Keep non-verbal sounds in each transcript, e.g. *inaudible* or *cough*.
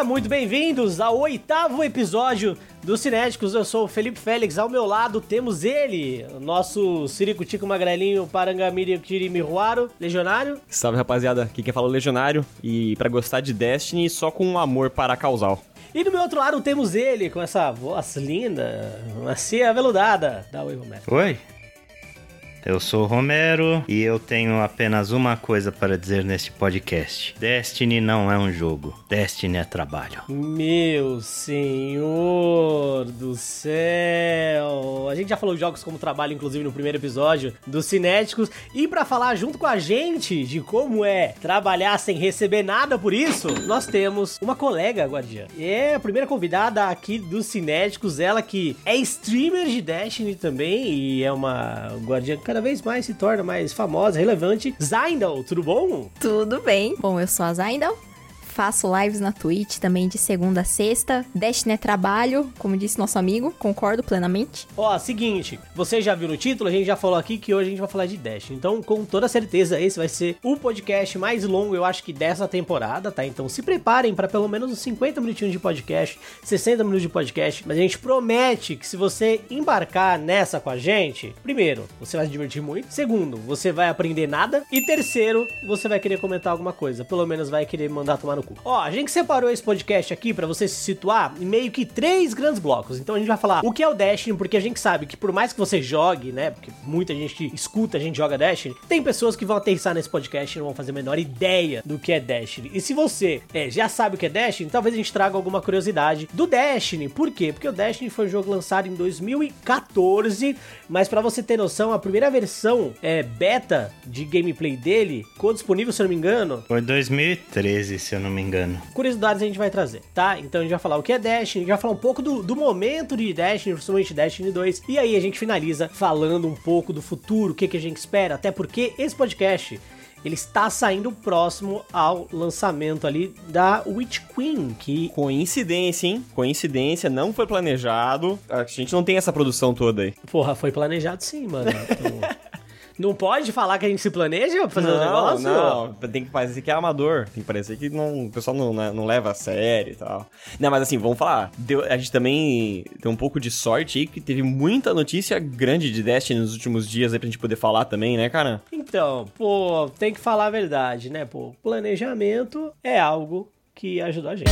Olá, muito bem-vindos ao oitavo episódio do Cinéticos. Eu sou o Felipe Félix, ao meu lado temos ele, o nosso Ciricutico Magrelinho Parangamiri Kirimiruaro, legionário. Salve rapaziada, aqui quem fala é o Legionário e pra gostar de Destiny só com um amor para causal. E do meu outro lado temos ele, com essa voz linda, macia aveludada. Dá oi, Romero. Oi, eu sou Romero e eu tenho apenas uma coisa para dizer neste podcast: Destiny não é um jogo, Destiny é trabalho. Meu senhor do céu! A gente já falou de jogos como trabalho, inclusive, no primeiro episódio dos Cinéticos. E pra falar junto com a gente de como é trabalhar sem receber nada por isso, nós temos uma colega guardiã. É a primeira convidada aqui dos Cinéticos, ela que é streamer de Destiny também e é uma guardiã cada vez mais se torna mais famosa, relevante. Zaindal, tudo bom? Tudo bem. Bom, eu sou a Zaindal. Faço lives na Twitch também de segunda a sexta. Destiny é trabalho, como disse nosso amigo, concordo plenamente. Ó, seguinte, você já viu no título, a gente já falou aqui que hoje a gente vai falar de Destiny. Então, com toda certeza, esse vai ser o podcast mais longo, eu acho que dessa temporada, tá? Então, se preparem para pelo menos uns 50 minutinhos de podcast, 60 minutos de podcast, mas a gente promete que se você embarcar nessa com a gente, primeiro, você vai se divertir muito. Segundo, você vai aprender nada. E terceiro, você vai querer comentar alguma coisa. Pelo menos vai querer mandar tomar no cu. Ó, a gente separou esse podcast aqui pra você se situar em meio que três grandes blocos. Então a gente vai falar o que é o Destiny, porque a gente sabe que por mais que você jogue, né, porque muita gente escuta, a gente joga Destiny, tem pessoas que vão aterrissar nesse podcast e não vão fazer a menor ideia do que é Destiny. E se você é, já sabe o que é Destiny, talvez a gente traga alguma curiosidade do Destiny. Por quê? Porque o Destiny foi um jogo lançado em 2014, mas pra você ter noção, a primeira versão é, beta de gameplay dele ficou disponível, se eu não me engano, Foi 2013, se eu não me engano. curiosidades a gente vai trazer, tá? Então a gente vai falar o que é Destiny, a gente vai falar um pouco do, do momento de Destiny, principalmente Destiny 2, e aí a gente finaliza falando um pouco do futuro, o que, que a gente espera, até porque esse podcast ele está saindo próximo ao lançamento ali da Witch Queen, que Coincidência, hein? Coincidência, não foi planejado. A gente não tem essa produção toda aí. Porra, foi planejado sim, mano. Então, *laughs* não pode falar que a gente se planeja pra fazer o negócio? não, tem que parecer que é amador. Tem que parecer que não, o pessoal não, né, não leva a sério e tal. Não, mas assim, vamos falar. Deu- a gente também tem um pouco de sorte aí, que teve muita notícia grande de Destiny nos últimos dias aí pra gente poder falar também, né, cara? Então, pô, tem que falar a verdade, né? Pô, planejamento é algo que ajuda a gente.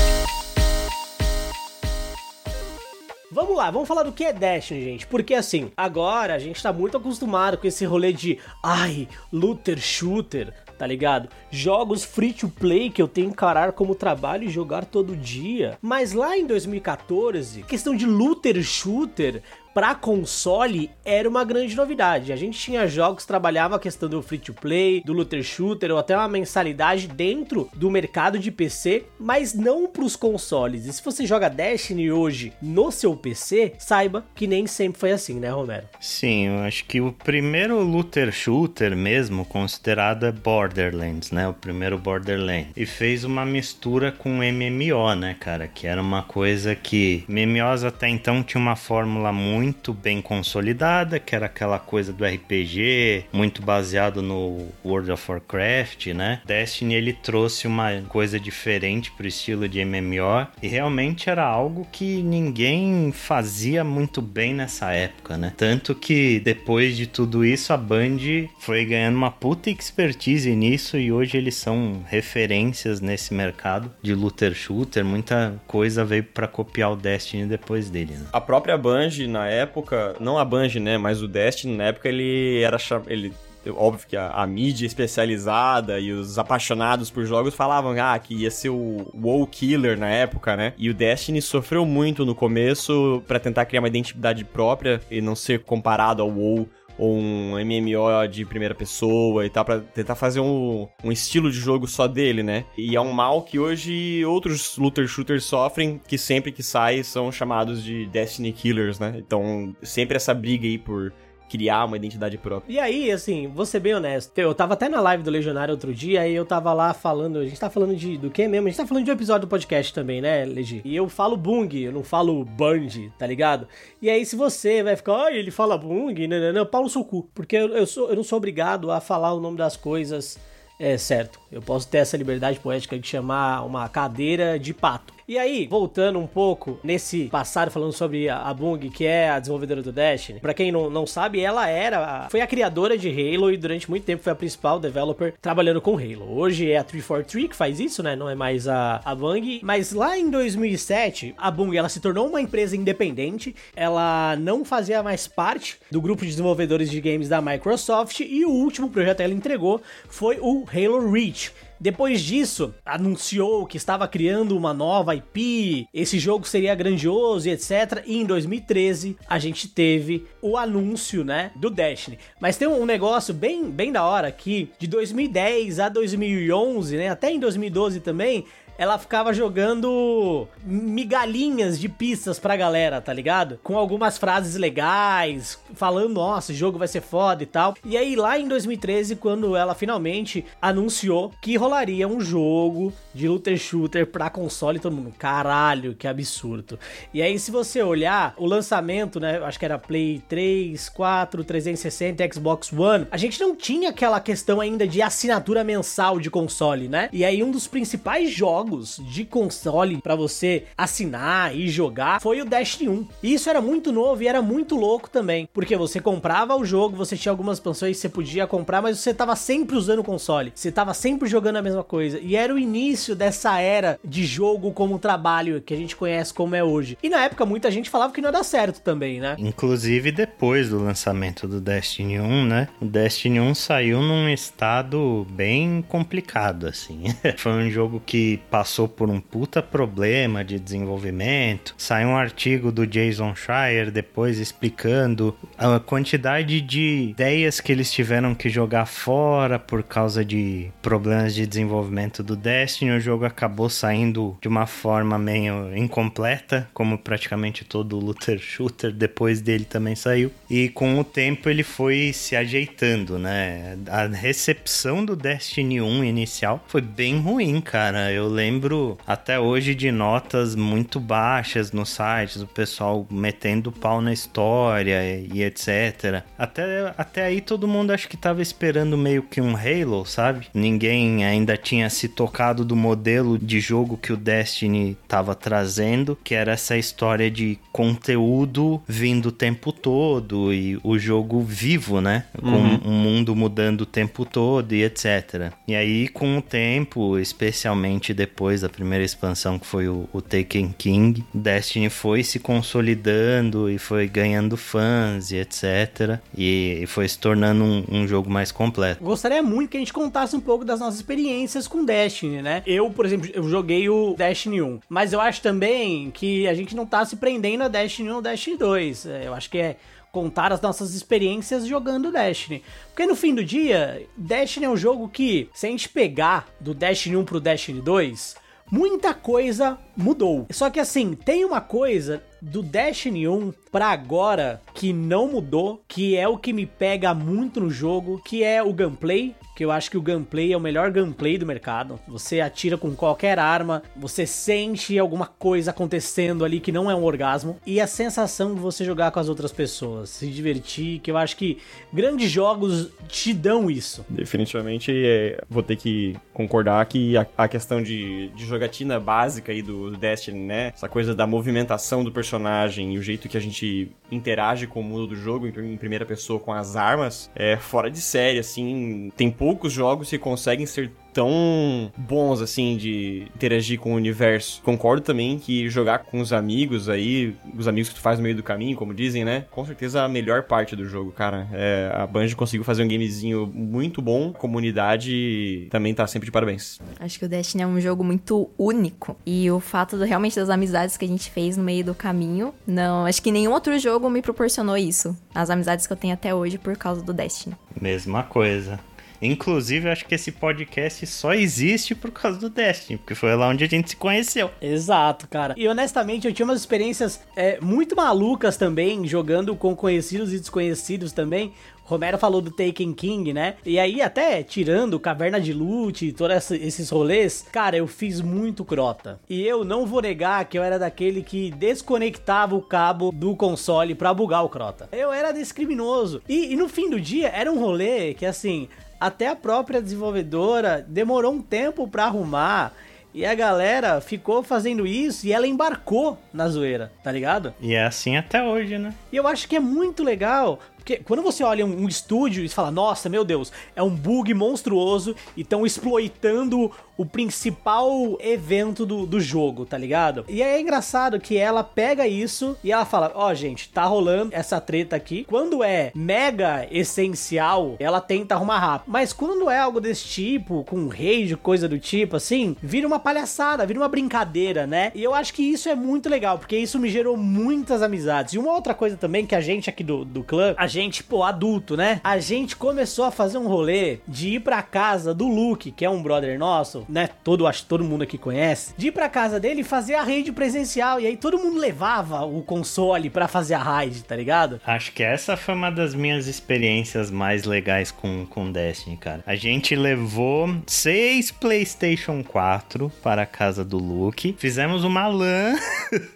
Vamos lá, vamos falar do que é Destiny, gente. Porque assim, agora a gente tá muito acostumado com esse rolê de ai, looter shooter, tá ligado? Jogos free to play que eu tenho que encarar como trabalho e jogar todo dia. Mas lá em 2014, questão de looter shooter pra console era uma grande novidade. A gente tinha jogos que trabalhavam a questão do free to play, do looter shooter ou até uma mensalidade dentro do mercado de PC, mas não pros consoles. E se você joga Destiny hoje no seu PC, saiba que nem sempre foi assim, né, Romero? Sim, eu acho que o primeiro looter shooter mesmo considerado é Borderlands, né? O primeiro Borderlands. E fez uma mistura com MMO, né, cara? Que era uma coisa que MMOs até então tinha uma fórmula muito bem consolidada, que era aquela coisa do RPG, muito baseado no World of Warcraft, né? Destiny ele trouxe uma coisa diferente pro estilo de MMO e realmente era algo que ninguém fazia muito bem nessa época, né? Tanto que depois de tudo isso a Band foi ganhando uma puta expertise nisso e hoje eles são referências nesse mercado de looter shooter, muita coisa veio pra copiar o Destiny depois dele, né? A própria Bungie, na época, não a Bungie, né, mas o Destiny, na época, ele era... Ele, óbvio que a, a mídia especializada e os apaixonados por jogos falavam ah, que ia ser o WoW Killer na época, né? E o Destiny sofreu muito no começo pra tentar criar uma identidade própria e não ser comparado ao WoW ou um MMO de primeira pessoa e tal, pra tentar fazer um, um estilo de jogo só dele, né? E é um mal que hoje outros looter shooters sofrem, que sempre que sai são chamados de Destiny Killers, né? Então, sempre essa briga aí por criar uma identidade própria. E aí, assim, vou ser bem honesto. Eu tava até na live do Legionário outro dia, aí eu tava lá falando. A gente tá falando de do que mesmo? A gente tá falando de um episódio do podcast também, né, Legi? E eu falo Bung, eu não falo Band, tá ligado? E aí, se você vai ficar, ai, ele fala Bung, não, não, não, pau no seu cu. Porque eu, eu, sou, eu não sou obrigado a falar o nome das coisas é certo. Eu posso ter essa liberdade poética de chamar uma cadeira de pato. E aí, voltando um pouco nesse passado, falando sobre a, Bung, que é a desenvolvedora do Destiny, pra quem não, não sabe, ela era, foi a criadora de Halo e durante muito tempo foi a principal developer trabalhando com Halo. Hoje é a 343 que faz isso, né? Não é mais a, a Bung. Mas lá em 2007, a Bung ela se tornou uma empresa independente, ela não fazia mais parte do grupo de desenvolvedores de games da Microsoft e o último projeto que ela entregou foi o Halo Reach depois disso, anunciou que estava criando uma nova IP, esse jogo seria grandioso e etc. E em 2013 a gente teve o anúncio, né, do Destiny. Mas tem um negócio bem, bem da hora que de 2010 a 2011, né, até em 2012 também, ela ficava jogando migalhinhas de pistas pra galera, tá ligado? Com algumas frases legais, falando, nossa, esse jogo vai ser foda e tal. E aí, lá em 2013, quando ela finalmente anunciou que rolaria um jogo de looter shooter pra console, todo mundo, caralho, que absurdo. E aí, se você olhar o lançamento, né, acho que era Play 3, 4, 360, Xbox One, a gente não tinha aquela questão ainda de assinatura mensal de console, né? E aí, um dos principais jogos jogos de console para você assinar e jogar foi o Destiny 1. E isso era muito novo e era muito louco também, porque você comprava o jogo, você tinha algumas expansões que você podia comprar, mas você tava sempre usando o console, você tava sempre jogando a mesma coisa. E era o início dessa era de jogo como trabalho que a gente conhece como é hoje. E na época muita gente falava que não ia dar certo também, né? Inclusive depois do lançamento do Destiny 1, né? O Destiny 1 saiu num estado bem complicado assim. *laughs* Foi um jogo que passou por um puta problema de desenvolvimento. Saiu um artigo do Jason Schreier depois explicando a quantidade de ideias que eles tiveram que jogar fora por causa de problemas de desenvolvimento do Destiny. O jogo acabou saindo de uma forma meio incompleta, como praticamente todo looter shooter depois dele também saiu. E com o tempo ele foi se ajeitando, né? A recepção do Destiny 1 inicial foi bem ruim, cara. Eu lembro lembro até hoje de notas muito baixas nos sites, o pessoal metendo pau na história e, e etc. Até, até aí todo mundo acho que tava esperando meio que um Halo, sabe? Ninguém ainda tinha se tocado do modelo de jogo que o Destiny tava trazendo, que era essa história de conteúdo vindo o tempo todo e o jogo vivo, né? Com uhum. um mundo mudando o tempo todo e etc. E aí, com o tempo, especialmente depois depois da primeira expansão, que foi o, o Taken King, Destiny foi se consolidando e foi ganhando fãs e etc. E, e foi se tornando um, um, jogo mais completo. Gostaria muito que a gente contasse um pouco das nossas experiências com Destiny, né? Eu, por exemplo, eu joguei o Destiny 1, mas eu acho também que a gente não tá se prendendo a Destiny 1 ou Destiny 2. É, eu acho que é contar as nossas experiências jogando Destiny. Porque no fim do dia, Destiny é um jogo que, se a gente pegar do Destiny 1 pro Destiny 2, muita coisa mudou. Só que assim, tem uma coisa do Destiny 1 para agora que não mudou, que é o que me pega muito no jogo, que é o gameplay, que eu acho que o gameplay é o melhor gameplay do mercado. Você atira com qualquer arma, você sente alguma coisa acontecendo ali que não é um orgasmo e a sensação de você jogar com as outras pessoas, se divertir, que eu acho que grandes jogos te dão isso. Definitivamente é, vou ter que concordar que a, a questão de, de, jogatina básica aí do, do Destiny, né? Essa coisa da movimentação do personagem e o jeito que a gente interage com o mundo do jogo em, primeira pessoa com as armas é fora de série, assim. Tem pouco poucos jogos que conseguem ser tão bons assim de interagir com o universo. Concordo também que jogar com os amigos aí, os amigos que tu faz no meio do caminho, como dizem, né? Com certeza a melhor parte do jogo, cara. É, a Bungie conseguiu fazer um gamezinho muito bom, a comunidade também tá sempre de parabéns. Acho que o Destiny é um jogo muito único e o fato do, realmente das amizades que a gente fez no meio do caminho, não, acho que nenhum outro jogo me proporcionou isso. As amizades que eu tenho até hoje por causa do Destiny. Mesma coisa. Inclusive, acho que esse podcast só existe por causa do Destiny, porque foi lá onde a gente se conheceu. Exato, cara. E honestamente, eu tinha umas experiências é, muito malucas também, jogando com conhecidos e desconhecidos também. Romero falou do Taken King, né? E aí, até tirando Caverna de Loot e todos esses rolês, cara, eu fiz muito crota. E eu não vou negar que eu era daquele que desconectava o cabo do console pra bugar o crota. Eu era discriminoso. E, e no fim do dia, era um rolê que, assim, até a própria desenvolvedora demorou um tempo para arrumar. E a galera ficou fazendo isso e ela embarcou na zoeira, tá ligado? E é assim até hoje, né? E eu acho que é muito legal, porque quando você olha um, estúdio e fala, nossa, meu Deus, é um bug monstruoso e estão exploitando o principal evento do, do jogo, tá ligado? E é engraçado que ela pega isso e ela fala: Ó, oh, gente, tá rolando essa treta aqui. Quando é mega essencial, ela tenta arrumar rápido. Mas quando é algo desse tipo, com rage, coisa do tipo, assim, vira uma palhaçada, vira uma brincadeira, né? E eu acho que isso é muito legal, porque isso me gerou muitas amizades. E uma outra coisa também que a gente aqui do, do clã, a gente, pô, adulto, né? A gente começou a fazer um rolê de ir pra casa do Luke, que é um brother nosso, né? Todo, acho que todo mundo aqui conhece, de ir pra casa dele e fazer a raid presencial. E aí todo mundo levava o console para fazer a raid, tá ligado? Acho que essa foi uma das minhas experiências mais legais com, com Destiny, cara. A gente levou seis PlayStation 4 para a casa do Luke, fizemos uma LAN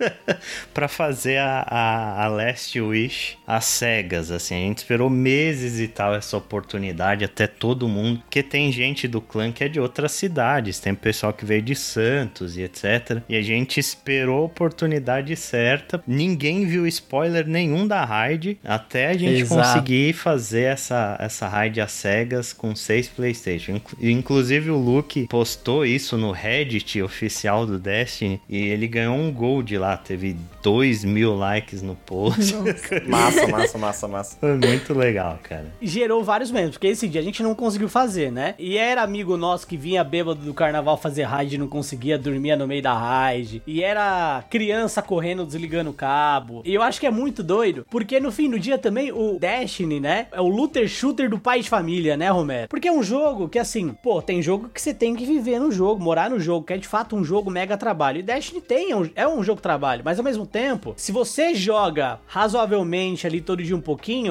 *laughs* para fazer a, a, a Last Wish às cegas, assim. A gente esperou meses e tal essa oportunidade até todo mundo, porque tem gente do clã que é de outras cidades tem pessoal que veio de Santos e etc. E a gente esperou a oportunidade certa. Ninguém viu spoiler nenhum da raid até a gente Exato. conseguir fazer essa, essa raid às cegas com seis PlayStation. Inclusive o Luke postou isso no Reddit oficial do Destiny e ele ganhou um gold lá. Teve dois mil likes no post. *laughs* massa, massa, massa, massa. Foi muito legal, cara. *laughs* Gerou vários memes, porque esse dia a gente não conseguiu fazer, né? E era amigo nosso que vinha bêbado do carnaval fazer raid e não conseguia dormir no meio da raid. E era criança correndo, desligando o cabo. E eu acho que é muito doido, porque no fim do dia também o Destiny, né? É o looter shooter do pai de família, né, Romero? Porque é um jogo que, assim, pô, tem jogo que você tem que viver no jogo, morar no jogo, que é de fato um jogo mega trabalho. E Destiny tem, é um, é um jogo trabalho, mas ao mesmo tempo, se você joga razoavelmente ali todo dia um pouquinho,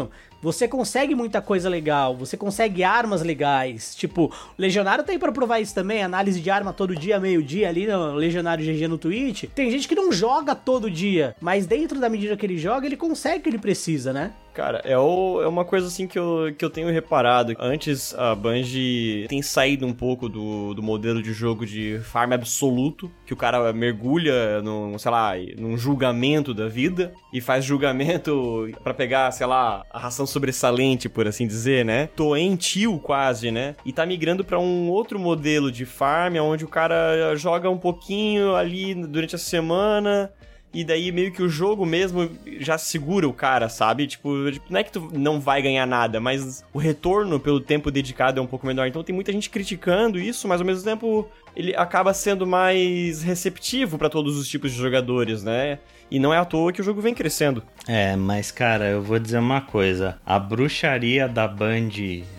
você consegue muita coisa legal, você consegue armas legais. Tipo, o Legionário tem para provar isso também, análise de arma todo dia, meio-dia ali no Legionário GG no Twitch. Tem gente que não joga todo dia, mas dentro da medida que ele joga, ele consegue o que ele precisa, né? Cara, é, o, é uma coisa assim que eu, que eu tenho reparado. Antes a Bungie tem saído um pouco do, do modelo de jogo de farm absoluto, que o cara mergulha num, sei lá, num julgamento da vida e faz julgamento *laughs* para pegar, sei lá, a ração sobressalente, por assim dizer, né? Doentio quase, né? E tá migrando para um outro modelo de farm, onde o cara joga um pouquinho ali durante a semana, e daí meio que o jogo mesmo já segura o cara, sabe? Tipo, tipo, não é que tu não vai ganhar nada, mas o retorno pelo tempo dedicado é um pouco menor. Então tem muita gente criticando isso, mas ao mesmo tempo ele acaba sendo mais receptivo para todos os tipos de jogadores, né? E não é à toa que o jogo vem crescendo. É, mas cara, eu vou dizer uma coisa. A bruxaria da Band,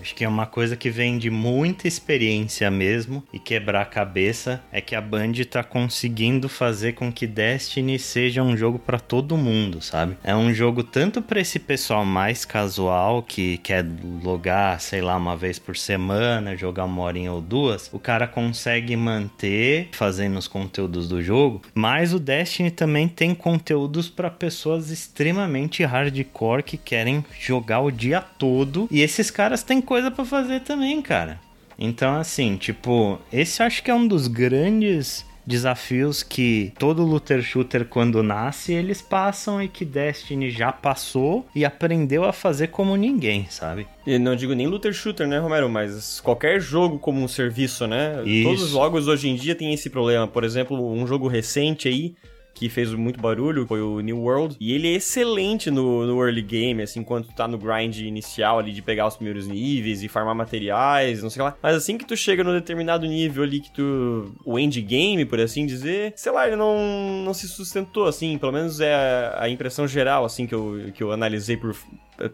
acho que é uma coisa que vem de muita experiência mesmo e quebrar a cabeça. É que a Band tá conseguindo fazer com que Destiny seja um jogo para todo mundo, sabe? É um jogo tanto para esse pessoal mais casual que quer logar, sei lá, uma vez por semana, jogar uma horinha ou duas. O cara consegue manter fazendo os conteúdos do jogo, mas o Destiny também tem conteúdo conteúdos para pessoas extremamente hardcore que querem jogar o dia todo. E esses caras têm coisa para fazer também, cara. Então, assim, tipo, esse acho que é um dos grandes desafios que todo looter shooter quando nasce eles passam e que Destiny já passou e aprendeu a fazer como ninguém, sabe? E não digo nem looter shooter, né, Romero, mas qualquer jogo como um serviço, né? Isso. Todos os jogos hoje em dia têm esse problema. Por exemplo, um jogo recente aí que fez muito barulho foi o New World. E ele é excelente no, no early game, assim, enquanto tu tá no grind inicial ali de pegar os primeiros níveis e farmar materiais, não sei lá. Mas assim que tu chega no determinado nível ali que tu. O endgame, por assim dizer, sei lá, ele não, não se sustentou, assim. Pelo menos é a, a impressão geral, assim, que eu, que eu analisei por,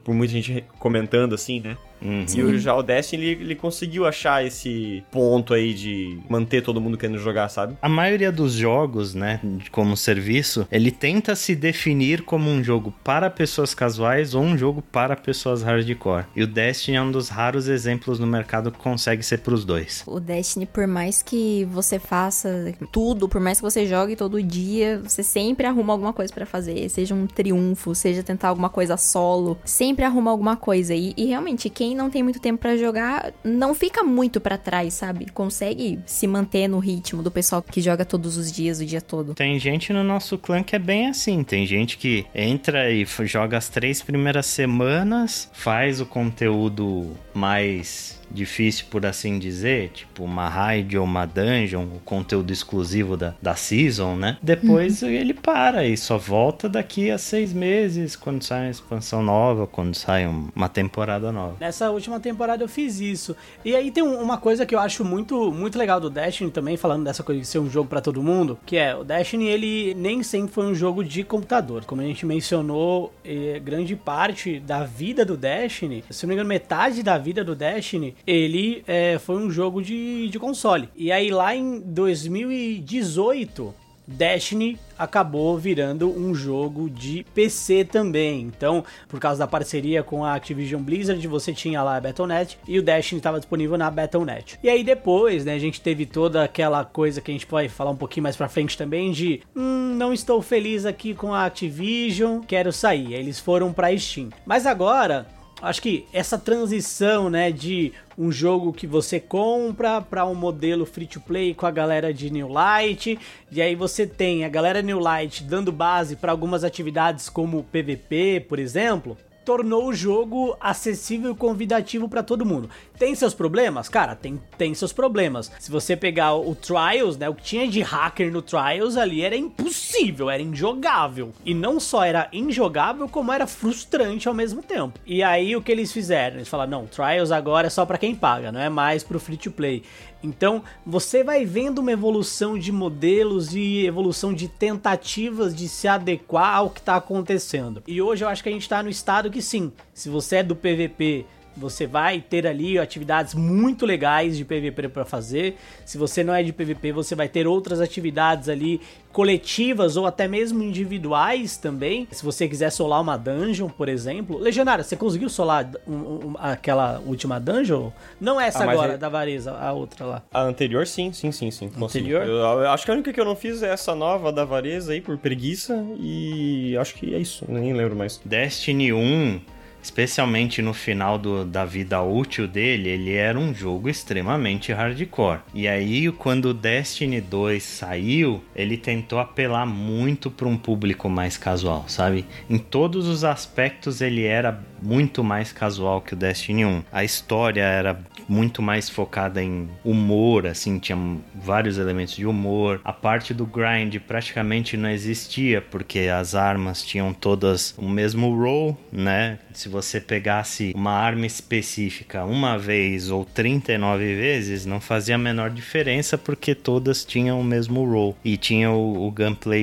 por muita gente comentando, assim, né? Uhum. E o, já o Destiny, ele, ele, conseguiu achar esse ponto aí de manter todo mundo querendo jogar, sabe? A maioria dos jogos, né, como serviço, ele tenta se definir como um jogo para pessoas casuais ou um jogo para pessoas hardcore. E o Destiny é um dos raros exemplos no mercado que consegue ser pros dois. O Destiny, por mais que você faça tudo, por mais que você jogue todo dia, você sempre arruma alguma coisa para fazer, seja um triunfo, seja tentar alguma coisa solo, sempre arruma alguma coisa. E, e realmente, quem não tem muito tempo para jogar, não fica muito para trás, sabe? Consegue se manter no ritmo do pessoal que joga todos os dias, o dia todo. Tem gente no nosso clã que é bem assim. Tem gente que entra e joga as três primeiras semanas, faz o conteúdo mais difícil, por assim dizer, tipo uma raid ou uma dungeon, o conteúdo exclusivo da, da season, né? Depois uhum. ele para e só volta daqui a seis meses, quando sai uma expansão nova, quando sai uma temporada nova. Nessa última temporada eu fiz isso. E aí tem uma coisa que eu acho muito, muito legal do Destiny também, falando dessa coisa de ser um jogo para todo mundo, que é o Destiny ele nem sempre foi um jogo de computador. Como a gente mencionou, eh, grande parte da vida do Destiny, se não me engano, metade da vida do Destiny ele é, foi um jogo de, de console. E aí lá em 2018, Destiny acabou virando um jogo de PC também. Então, por causa da parceria com a Activision Blizzard, você tinha lá a Battle.net e o Destiny estava disponível na Battle.net. E aí depois, né, a gente teve toda aquela coisa que a gente vai falar um pouquinho mais pra frente também de, hum, não estou feliz aqui com a Activision, quero sair. Aí eles foram pra Steam. Mas agora, acho que essa transição, né, de um jogo que você compra para um modelo free to play com a galera de New Light, e aí você tem a galera New Light dando base para algumas atividades como PVP, por exemplo tornou o jogo acessível e convidativo para todo mundo. Tem seus problemas? Cara, tem, tem seus problemas. Se você pegar o Trials, né, o que tinha de hacker no Trials ali era impossível, era injogável. E não só era injogável, como era frustrante ao mesmo tempo. E aí o que eles fizeram? Eles falaram: "Não, Trials agora é só para quem paga, não é mais pro free to play". Então, você vai vendo uma evolução de modelos e evolução de tentativas de se adequar ao que está acontecendo. E hoje eu acho que a gente está no estado que sim, se você é do PVP você vai ter ali atividades muito legais de PVP para fazer. Se você não é de PVP, você vai ter outras atividades ali coletivas ou até mesmo individuais também. Se você quiser solar uma dungeon, por exemplo. Legionária, você conseguiu solar um, um, aquela última dungeon? Não essa ah, agora, é... da Vareza, a outra lá. A anterior, sim, sim, sim, sim. Anterior? Eu, eu, acho que a única que eu não fiz é essa nova da Vareza aí, por preguiça. E acho que é isso, nem lembro mais. Destiny 1 especialmente no final do, da vida útil dele, ele era um jogo extremamente hardcore. E aí, quando o Destiny 2 saiu, ele tentou apelar muito para um público mais casual, sabe? Em todos os aspectos, ele era muito mais casual que o Destiny 1. A história era muito mais focada em humor, assim, tinha vários elementos de humor. A parte do grind praticamente não existia, porque as armas tinham todas o mesmo roll, né? Se você pegasse uma arma específica uma vez ou 39 vezes, não fazia a menor diferença, porque todas tinham o mesmo roll. E tinha o, o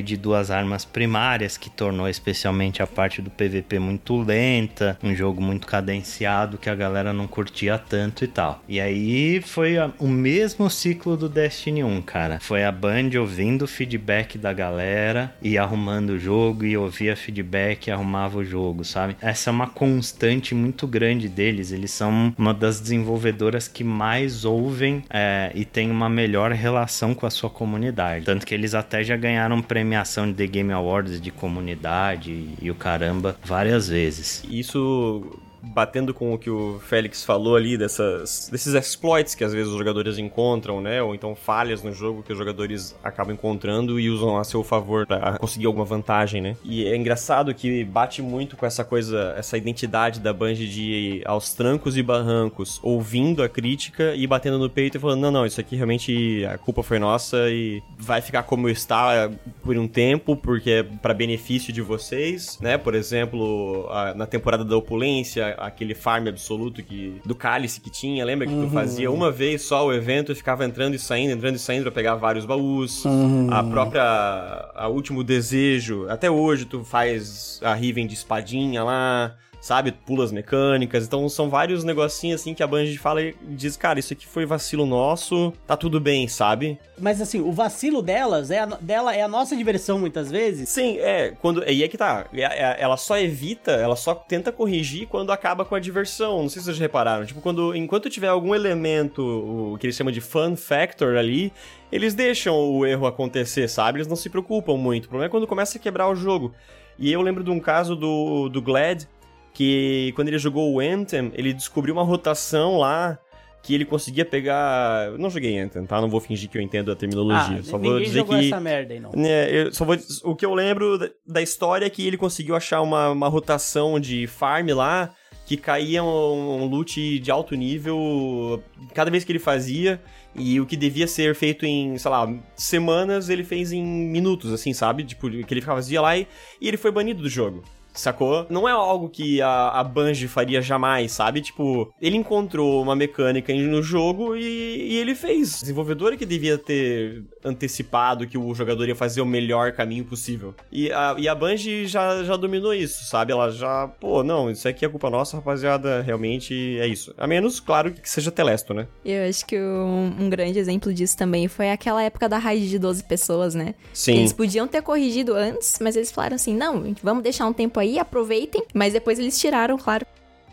de duas armas primárias, que tornou especialmente a parte do PVP muito lenta, um jogo muito cadenciado que a galera não curtia tanto e tal. E aí foi a, o mesmo ciclo do Destiny 1, cara. Foi a Band ouvindo o feedback da galera e arrumando o jogo e ouvia feedback e arrumava o jogo, sabe? Essa é uma constante muito grande deles. Eles são uma das desenvolvedoras que mais ouvem é, e tem uma melhor relação com a sua comunidade. Tanto que eles até já ganharam premiação de The Game Awards de comunidade e, e o caramba várias vezes. Isso batendo com o que o Félix falou ali, dessas, desses exploits que às vezes os jogadores encontram, né? Ou então falhas no jogo que os jogadores acabam encontrando e usam a seu favor para conseguir alguma vantagem, né? E é engraçado que bate muito com essa coisa, essa identidade da Band de aos trancos e barrancos, ouvindo a crítica e batendo no peito e falando: não, não, isso aqui realmente a culpa foi nossa e vai ficar como está por um tempo, porque é para benefício de vocês, né? Por exemplo, a, na temporada da opulência, aquele farm absoluto que do cálice que tinha, lembra que uhum. tu fazia uma vez só o evento e ficava entrando e saindo, entrando e saindo para pegar vários baús. Uhum. A própria a último desejo, até hoje tu faz a Riven de espadinha lá sabe? Pulas mecânicas. Então são vários negocinhos assim que a Bungie fala e diz, cara, isso aqui foi vacilo nosso, tá tudo bem, sabe? Mas assim, o vacilo delas é a, dela é a nossa diversão muitas vezes. Sim, é, quando e é que tá, é, é, ela só evita, ela só tenta corrigir quando acaba com a diversão. Não sei se vocês repararam, tipo, quando enquanto tiver algum elemento, o que eles chamam de fun factor ali, eles deixam o erro acontecer, sabe? Eles não se preocupam muito. O problema é quando começa a quebrar o jogo. E eu lembro de um caso do, do Glad, que quando ele jogou o Anthem, ele descobriu uma rotação lá que ele conseguia pegar. Eu não joguei Anthem, tá? Não vou fingir que eu entendo a terminologia. Ah, só vou dizer jogou que. essa merda aí, não. É, eu só vou, o que eu lembro da- da história é que ele conseguiu achar uma, uma rotação de farm lá que caía um, um loot de alto nível cada vez que ele fazia. E o que devia ser feito em, sei lá, semanas, ele fez em minutos, assim, sabe? Tipo, que ele fazia lá e, e ele foi banido do jogo. Sacou? Não é algo que a, a Bungie faria jamais, sabe? Tipo, ele encontrou uma mecânica no jogo e, e ele fez. O desenvolvedor é que devia ter antecipado que o jogador ia fazer o melhor caminho possível. E a, e a Bungie já, já dominou isso, sabe? Ela já, pô, não, isso aqui é culpa nossa, rapaziada, realmente é isso. A menos, claro, que seja Telesto, né? Eu acho que um, um grande exemplo disso também foi aquela época da raid de 12 pessoas, né? Sim. Eles podiam ter corrigido antes, mas eles falaram assim: não, vamos deixar um tempo aí, aproveitem. Mas depois eles tiraram, claro.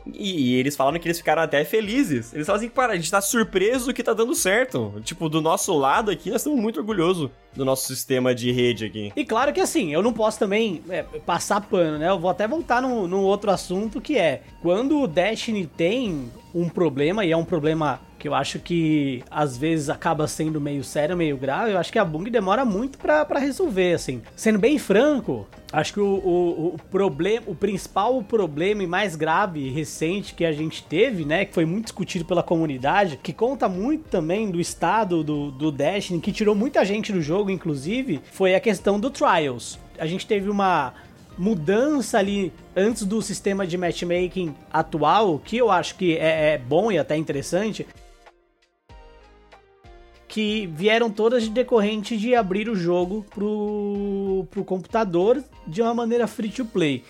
E, e eles falaram que eles ficaram até felizes. Eles falaram assim, para, a gente tá surpreso que tá dando certo. Tipo, do nosso lado aqui, nós estamos muito orgulhosos do nosso sistema de rede aqui. E claro que assim, eu não posso também é, passar pano, né? Eu vou até voltar num, num outro assunto que é quando o Destiny tem um problema, e é um problema que eu acho que às vezes acaba sendo meio sério, meio grave, eu acho que a Bung demora muito pra resolver, assim. Sendo bem franco, acho que o, o, o problema, o principal problema e mais grave recente que a gente teve, né, que foi muito discutido pela comunidade, que conta muito também do estado do, do Destiny, que tirou muita gente do jogo, inclusive, foi a questão do Trials. A gente teve uma mudança ali antes do sistema de matchmaking atual, que eu acho que é, é bom e até interessante, que vieram todas de decorrente de abrir o jogo pro, pro computador de uma maneira free to play.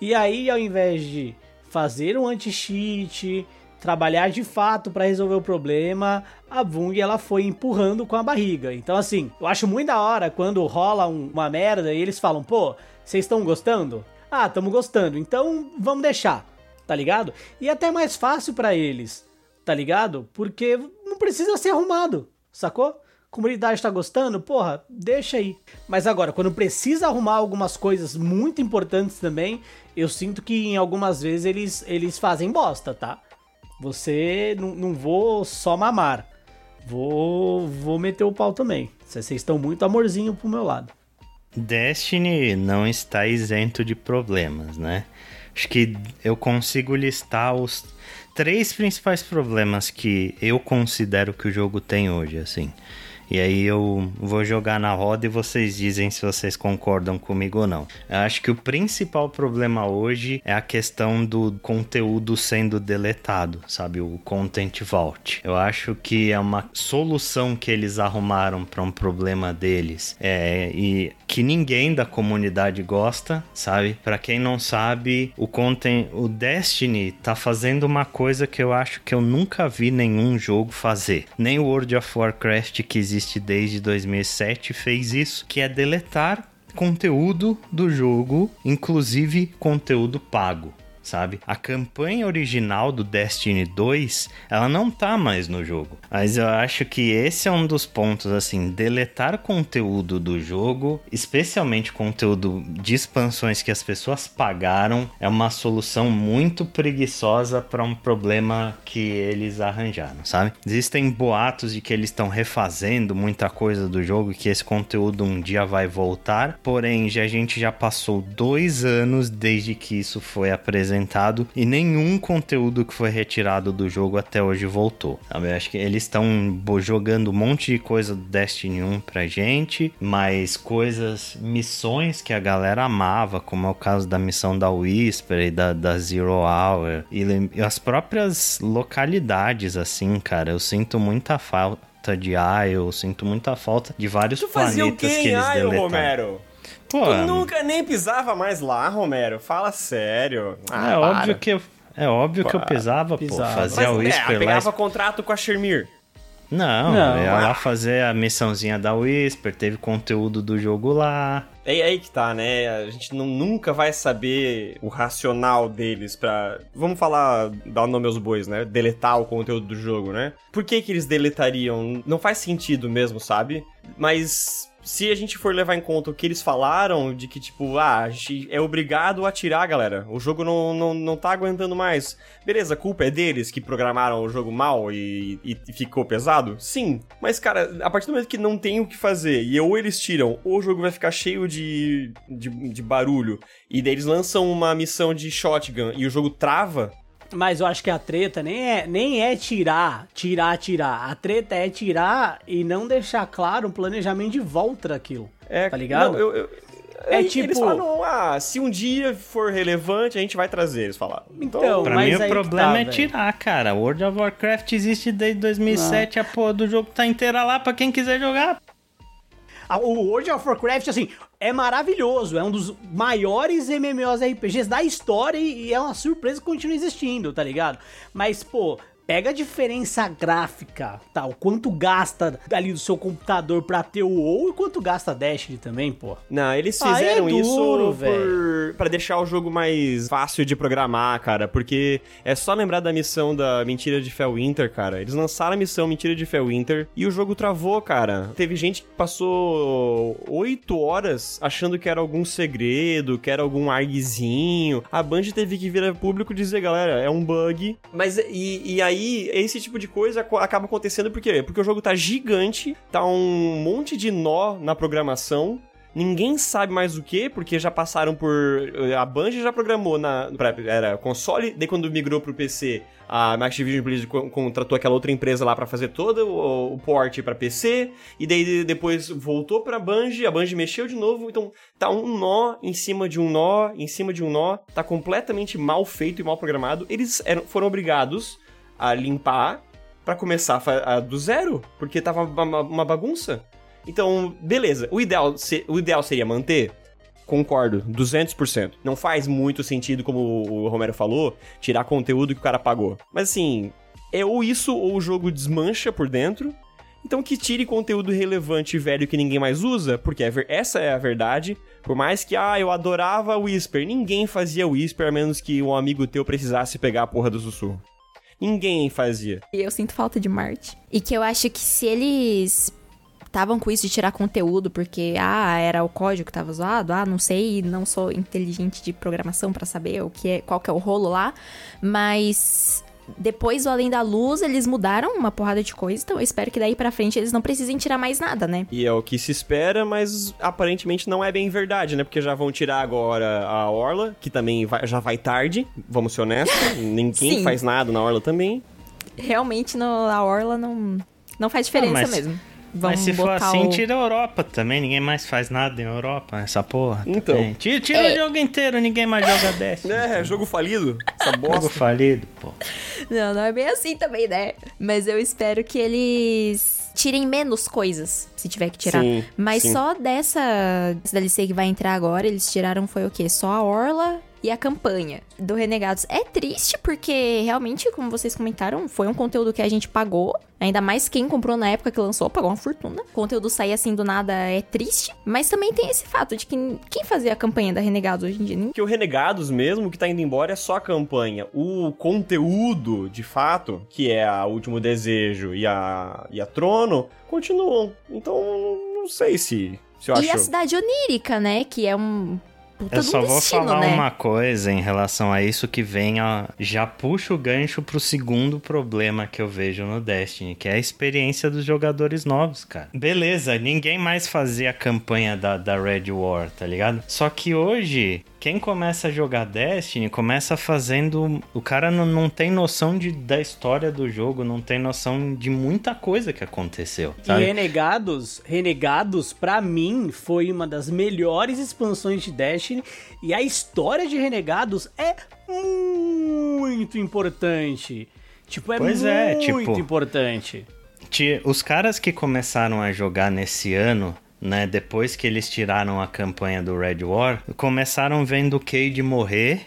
E aí, ao invés de fazer um anti-cheat, trabalhar de fato para resolver o problema, a Vung ela foi empurrando com a barriga. Então, assim, eu acho muito da hora quando rola um- uma merda e eles falam, pô, vocês estão gostando? Ah, estamos gostando, então vamos deixar, tá ligado? E é até mais fácil para eles, tá ligado? Porque não precisa ser arrumado, sacou? Comunidade tá gostando? Porra, deixa aí. Mas agora, quando precisa arrumar algumas coisas muito importantes também, eu sinto que em algumas vezes eles, eles fazem bosta, tá? Você não, não vou só mamar. Vou, vou meter o pau também. Vocês estão muito amorzinho pro meu lado. Destiny não está isento de problemas, né? Acho que eu consigo listar os três principais problemas que eu considero que o jogo tem hoje, assim. E aí eu vou jogar na roda e vocês dizem se vocês concordam comigo ou não. Eu acho que o principal problema hoje é a questão do conteúdo sendo deletado, sabe? O Content Vault. Eu acho que é uma solução que eles arrumaram para um problema deles. É, e que ninguém da comunidade gosta, sabe? Para quem não sabe, o content, o Destiny tá fazendo uma coisa que eu acho que eu nunca vi nenhum jogo fazer. Nem o World of Warcraft que existe desde 2007 fez isso, que é deletar conteúdo do jogo, inclusive conteúdo pago. Sabe? A campanha original do Destiny 2, ela não tá mais no jogo. Mas eu acho que esse é um dos pontos, assim, deletar conteúdo do jogo, especialmente conteúdo de expansões que as pessoas pagaram, é uma solução muito preguiçosa para um problema que eles arranjaram, sabe? Existem boatos de que eles estão refazendo muita coisa do jogo e que esse conteúdo um dia vai voltar, porém já a gente já passou dois anos desde que isso foi apresentado e nenhum conteúdo que foi retirado do jogo até hoje voltou. Sabe? Eu acho que eles estão jogando um monte de coisa do Destiny 1 pra gente, mas coisas, missões que a galera amava, como é o caso da missão da Whisper e da, da Zero Hour, e, as próprias localidades, assim, cara, eu sinto muita falta de Isle, eu sinto muita falta de vários Tu planetas que eles Isle, deletaram. Romero? Pô, Tu nunca nem pisava mais lá, Romero. Fala sério. Ah, é para. óbvio que eu, é óbvio que eu Para. pisava, Pisava. pô, fazia o Mas, é, Whisper lá. pegava contrato com a Shermir. Não, Não. eu ia lá fazer a missãozinha da Whisper, teve conteúdo do jogo lá. É aí que tá, né? A gente não, nunca vai saber o racional deles pra. Vamos falar, dar nome aos bois, né? Deletar o conteúdo do jogo, né? Por que que eles deletariam? Não faz sentido mesmo, sabe? Mas se a gente for levar em conta o que eles falaram, de que, tipo, ah, a gente é obrigado a tirar, galera. O jogo não, não, não tá aguentando mais. Beleza, a culpa é deles que programaram o jogo mal e, e, ficou pesado? Sim. Mas, cara, a partir do momento que não tem o que fazer e ou eles tiram, ou o jogo vai ficar cheio de, de, de barulho, e daí eles lançam uma missão de shotgun e o jogo trava, mas eu acho que a treta nem é, nem é tirar, tirar, tirar. A treta é tirar e não deixar claro um planejamento de volta daquilo. É, tá ligado? Não, eu, eu, é tipo. Eles falam, ah, se um dia for relevante, a gente vai trazer, eles falaram. Então, então pra mim o problema tá, é tirar, cara. World of Warcraft existe desde 2007, a porra do jogo tá inteira lá pra quem quiser jogar. O World of Warcraft, assim, é maravilhoso. É um dos maiores MMORPGs da história e é uma surpresa que continua existindo, tá ligado? Mas, pô, Pega a diferença gráfica, tá? O quanto gasta ali do seu computador pra ter o WoW e quanto gasta a Destiny também, pô. Não, eles fizeram é duro, isso por... pra deixar o jogo mais fácil de programar, cara. Porque é só lembrar da missão da Mentira de Fellwinter, cara. Eles lançaram a missão Mentira de Fellwinter e o jogo travou, cara. Teve gente que passou oito horas achando que era algum segredo, que era algum arguezinho. A Band teve que vir a público dizer, galera, é um bug. Mas e, e aí aí, esse tipo de coisa acaba acontecendo por quê? Porque o jogo tá gigante, tá um monte de nó na programação, Ninguém sabe mais o que, porque já passaram por. A Bungie já programou na. Pra, era console, daí quando migrou pro PC, a Activision Blizzard contratou aquela outra empresa lá para fazer todo o, o port para PC, e daí depois voltou pra Bungie, a Bungie mexeu de novo, então tá um nó em cima de um nó, em cima de um nó, tá completamente mal feito e mal programado. Eles eram, foram obrigados a limpar para começar a, a, do zero, porque tava uma, uma, bagunça. Então, beleza. O ideal, se, o ideal seria manter? Concordo, 200%. Não faz muito sentido, como o Romero falou, tirar conteúdo que o cara pagou. Mas assim, é ou isso ou o jogo desmancha por dentro. Então que tire conteúdo relevante e velho que ninguém mais usa, porque é essa é a verdade. Por mais que, ah, eu adorava Whisper, ninguém fazia Whisper a menos que um amigo teu precisasse pegar a porra do sussurro. Ninguém fazia. E eu sinto falta de Marte. E que eu acho que se eles estavam com isso de tirar conteúdo porque ah, era o código que tava zoado, ah, não sei, não sou inteligente de programação para saber o que é, qual que é o rolo lá, mas depois do Além da Luz, eles mudaram uma porrada de coisa, então eu espero que daí pra frente eles não precisem tirar mais nada, né? E é o que se espera, mas aparentemente não é bem verdade, né? Porque já vão tirar agora a Orla, que também vai, já vai tarde, vamos ser honestos. *laughs* Ninguém faz nada na Orla também. Realmente no, a Orla não, não faz diferença não, mas... mesmo. Vamos Mas se for assim, o... tira a Europa também. Ninguém mais faz nada em Europa, essa porra. Então. Também. Tira, tira é. o jogo inteiro, ninguém mais joga *laughs* Destiny. É, jogo falido. Essa bosta. jogo falido, pô. Não, não é bem assim também, né? Mas eu espero que eles tirem menos coisas, se tiver que tirar. Sim, Mas sim. só dessa, dessa DLC que vai entrar agora, eles tiraram foi o quê? Só a Orla e a campanha do Renegados. É triste porque realmente, como vocês comentaram, foi um conteúdo que a gente pagou. Ainda mais quem comprou na época que lançou, pagou uma fortuna. O conteúdo sair assim do nada é triste. Mas também tem esse fato de que quem fazia a campanha da Renegados hoje em dia? Que o Renegados mesmo, que tá indo embora, é só a campanha. O conteúdo, de fato, que é a Último Desejo e a, e a Trono, continuam. Então, não sei se, se eu acho... E a Cidade Onírica, né? Que é um puta Eu só vou destino, falar né? uma coisa em relação a isso que vem, ó, já puxa o gancho pro segundo problema que eu vejo no Destiny, que é a experiência dos jogadores novos, cara. Beleza, ninguém mais fazia a campanha da, da Red War, tá ligado? Só que hoje quem começa a jogar Destiny começa fazendo. O cara não, não tem noção de, da história do jogo, não tem noção de muita coisa que aconteceu. Sabe? E Renegados, Renegados, para mim, foi uma das melhores expansões de Destiny. E a história de Renegados é muito importante. Tipo, é pois muito é, tipo, importante. Os caras que começaram a jogar nesse ano né, depois que eles tiraram a campanha do Red War, começaram vendo o Cade morrer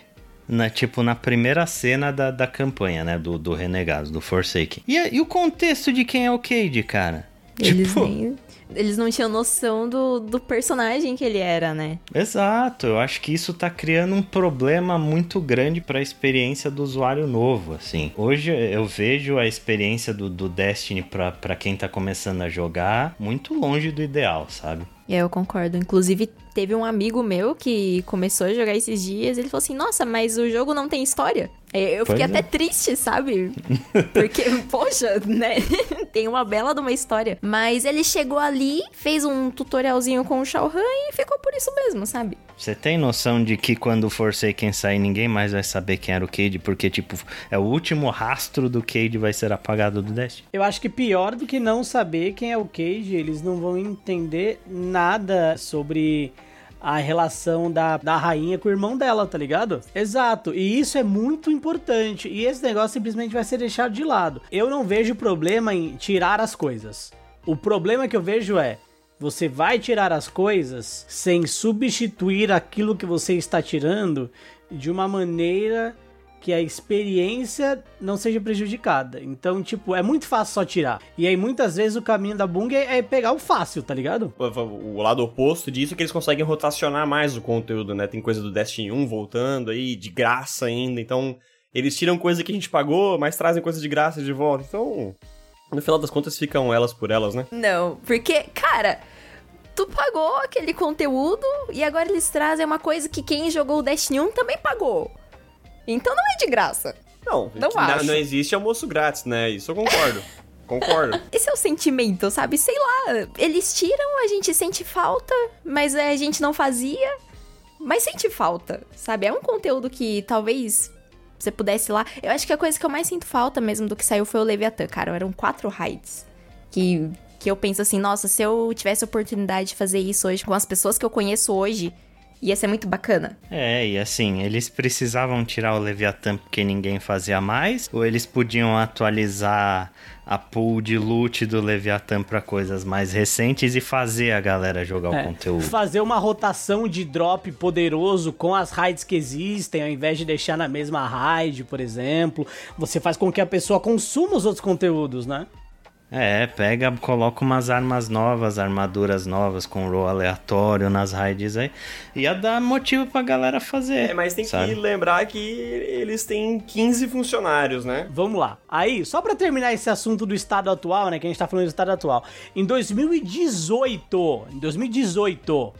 na, tipo, na primeira cena da, da campanha, né? Do, do Renegados, do Forsaken. E, e o contexto de quem é o Cade, cara? Eles tipo... nem... Eles não tinham noção do, do personagem que ele era, né? Exato, eu acho que isso tá criando um problema muito grande para a experiência do usuário novo, assim. Hoje eu vejo a experiência do, do Destiny para quem tá começando a jogar muito longe do ideal, sabe? É, eu concordo. Inclusive, teve um amigo meu que começou a jogar esses dias. Ele falou assim: Nossa, mas o jogo não tem história. Eu fiquei pois até é. triste, sabe? *laughs* Porque, poxa, né? *laughs* tem uma bela de uma história. Mas ele chegou ali, fez um tutorialzinho com o Shao Han e ficou por isso mesmo, sabe? Você tem noção de que quando o Forsaken sair, ninguém mais vai saber quem era o Cade? Porque, tipo, é o último rastro do Cade vai ser apagado do Destiny? Eu acho que pior do que não saber quem é o Cade, eles não vão entender nada sobre a relação da, da rainha com o irmão dela, tá ligado? Exato, e isso é muito importante. E esse negócio simplesmente vai ser deixado de lado. Eu não vejo problema em tirar as coisas. O problema que eu vejo é você vai tirar as coisas sem substituir aquilo que você está tirando de uma maneira que a experiência não seja prejudicada. Então, tipo, é muito fácil só tirar. E aí, muitas vezes, o caminho da Bung é, é pegar o fácil, tá ligado? O, o, lado oposto disso é que eles conseguem rotacionar mais o conteúdo, né? Tem coisa do Destiny 1 voltando aí, de graça ainda. Então, eles tiram coisa que a gente pagou, mas trazem coisa de graça de volta. Então, no final das contas, ficam elas por elas, né? Não, porque, cara, tu pagou aquele conteúdo e agora eles trazem uma coisa que quem jogou o Destiny 1 também pagou. Então não é de graça. Não, não, acho. não existe almoço grátis, né? Isso eu concordo. *laughs* Concordo. Esse é o sentimento, sabe? Sei lá, eles tiram, a gente sente falta, mas a gente não fazia, mas sente falta, sabe? É um conteúdo que talvez você pudesse ir lá. Eu acho que a coisa que eu mais sinto falta mesmo do que saiu foi o Leviathan, cara. Eram quatro raids. Que, que eu penso assim, nossa, se eu tivesse a oportunidade de fazer isso hoje com as pessoas que eu conheço hoje, ia ser muito bacana. É, e assim, eles precisavam tirar o Leviathan porque ninguém fazia mais? Ou eles podiam atualizar a pool de loot do Leviathan para coisas mais recentes e fazer a galera jogar é, o conteúdo? Fazer uma rotação de drop poderoso com as raids que existem, ao invés de deixar na mesma raid, por exemplo. Você faz com que a pessoa consuma os outros conteúdos, né? É, pega, coloca umas armas novas, armaduras novas com roll aleatório nas raids aí. Ia dar motivo pra galera fazer. É, mas tem sabe? que lembrar que eles têm 15 funcionários, né? Vamos lá. Aí, só pra terminar esse assunto do estado atual, né? Que a gente tá falando do estado atual. Em 2018, em 2018,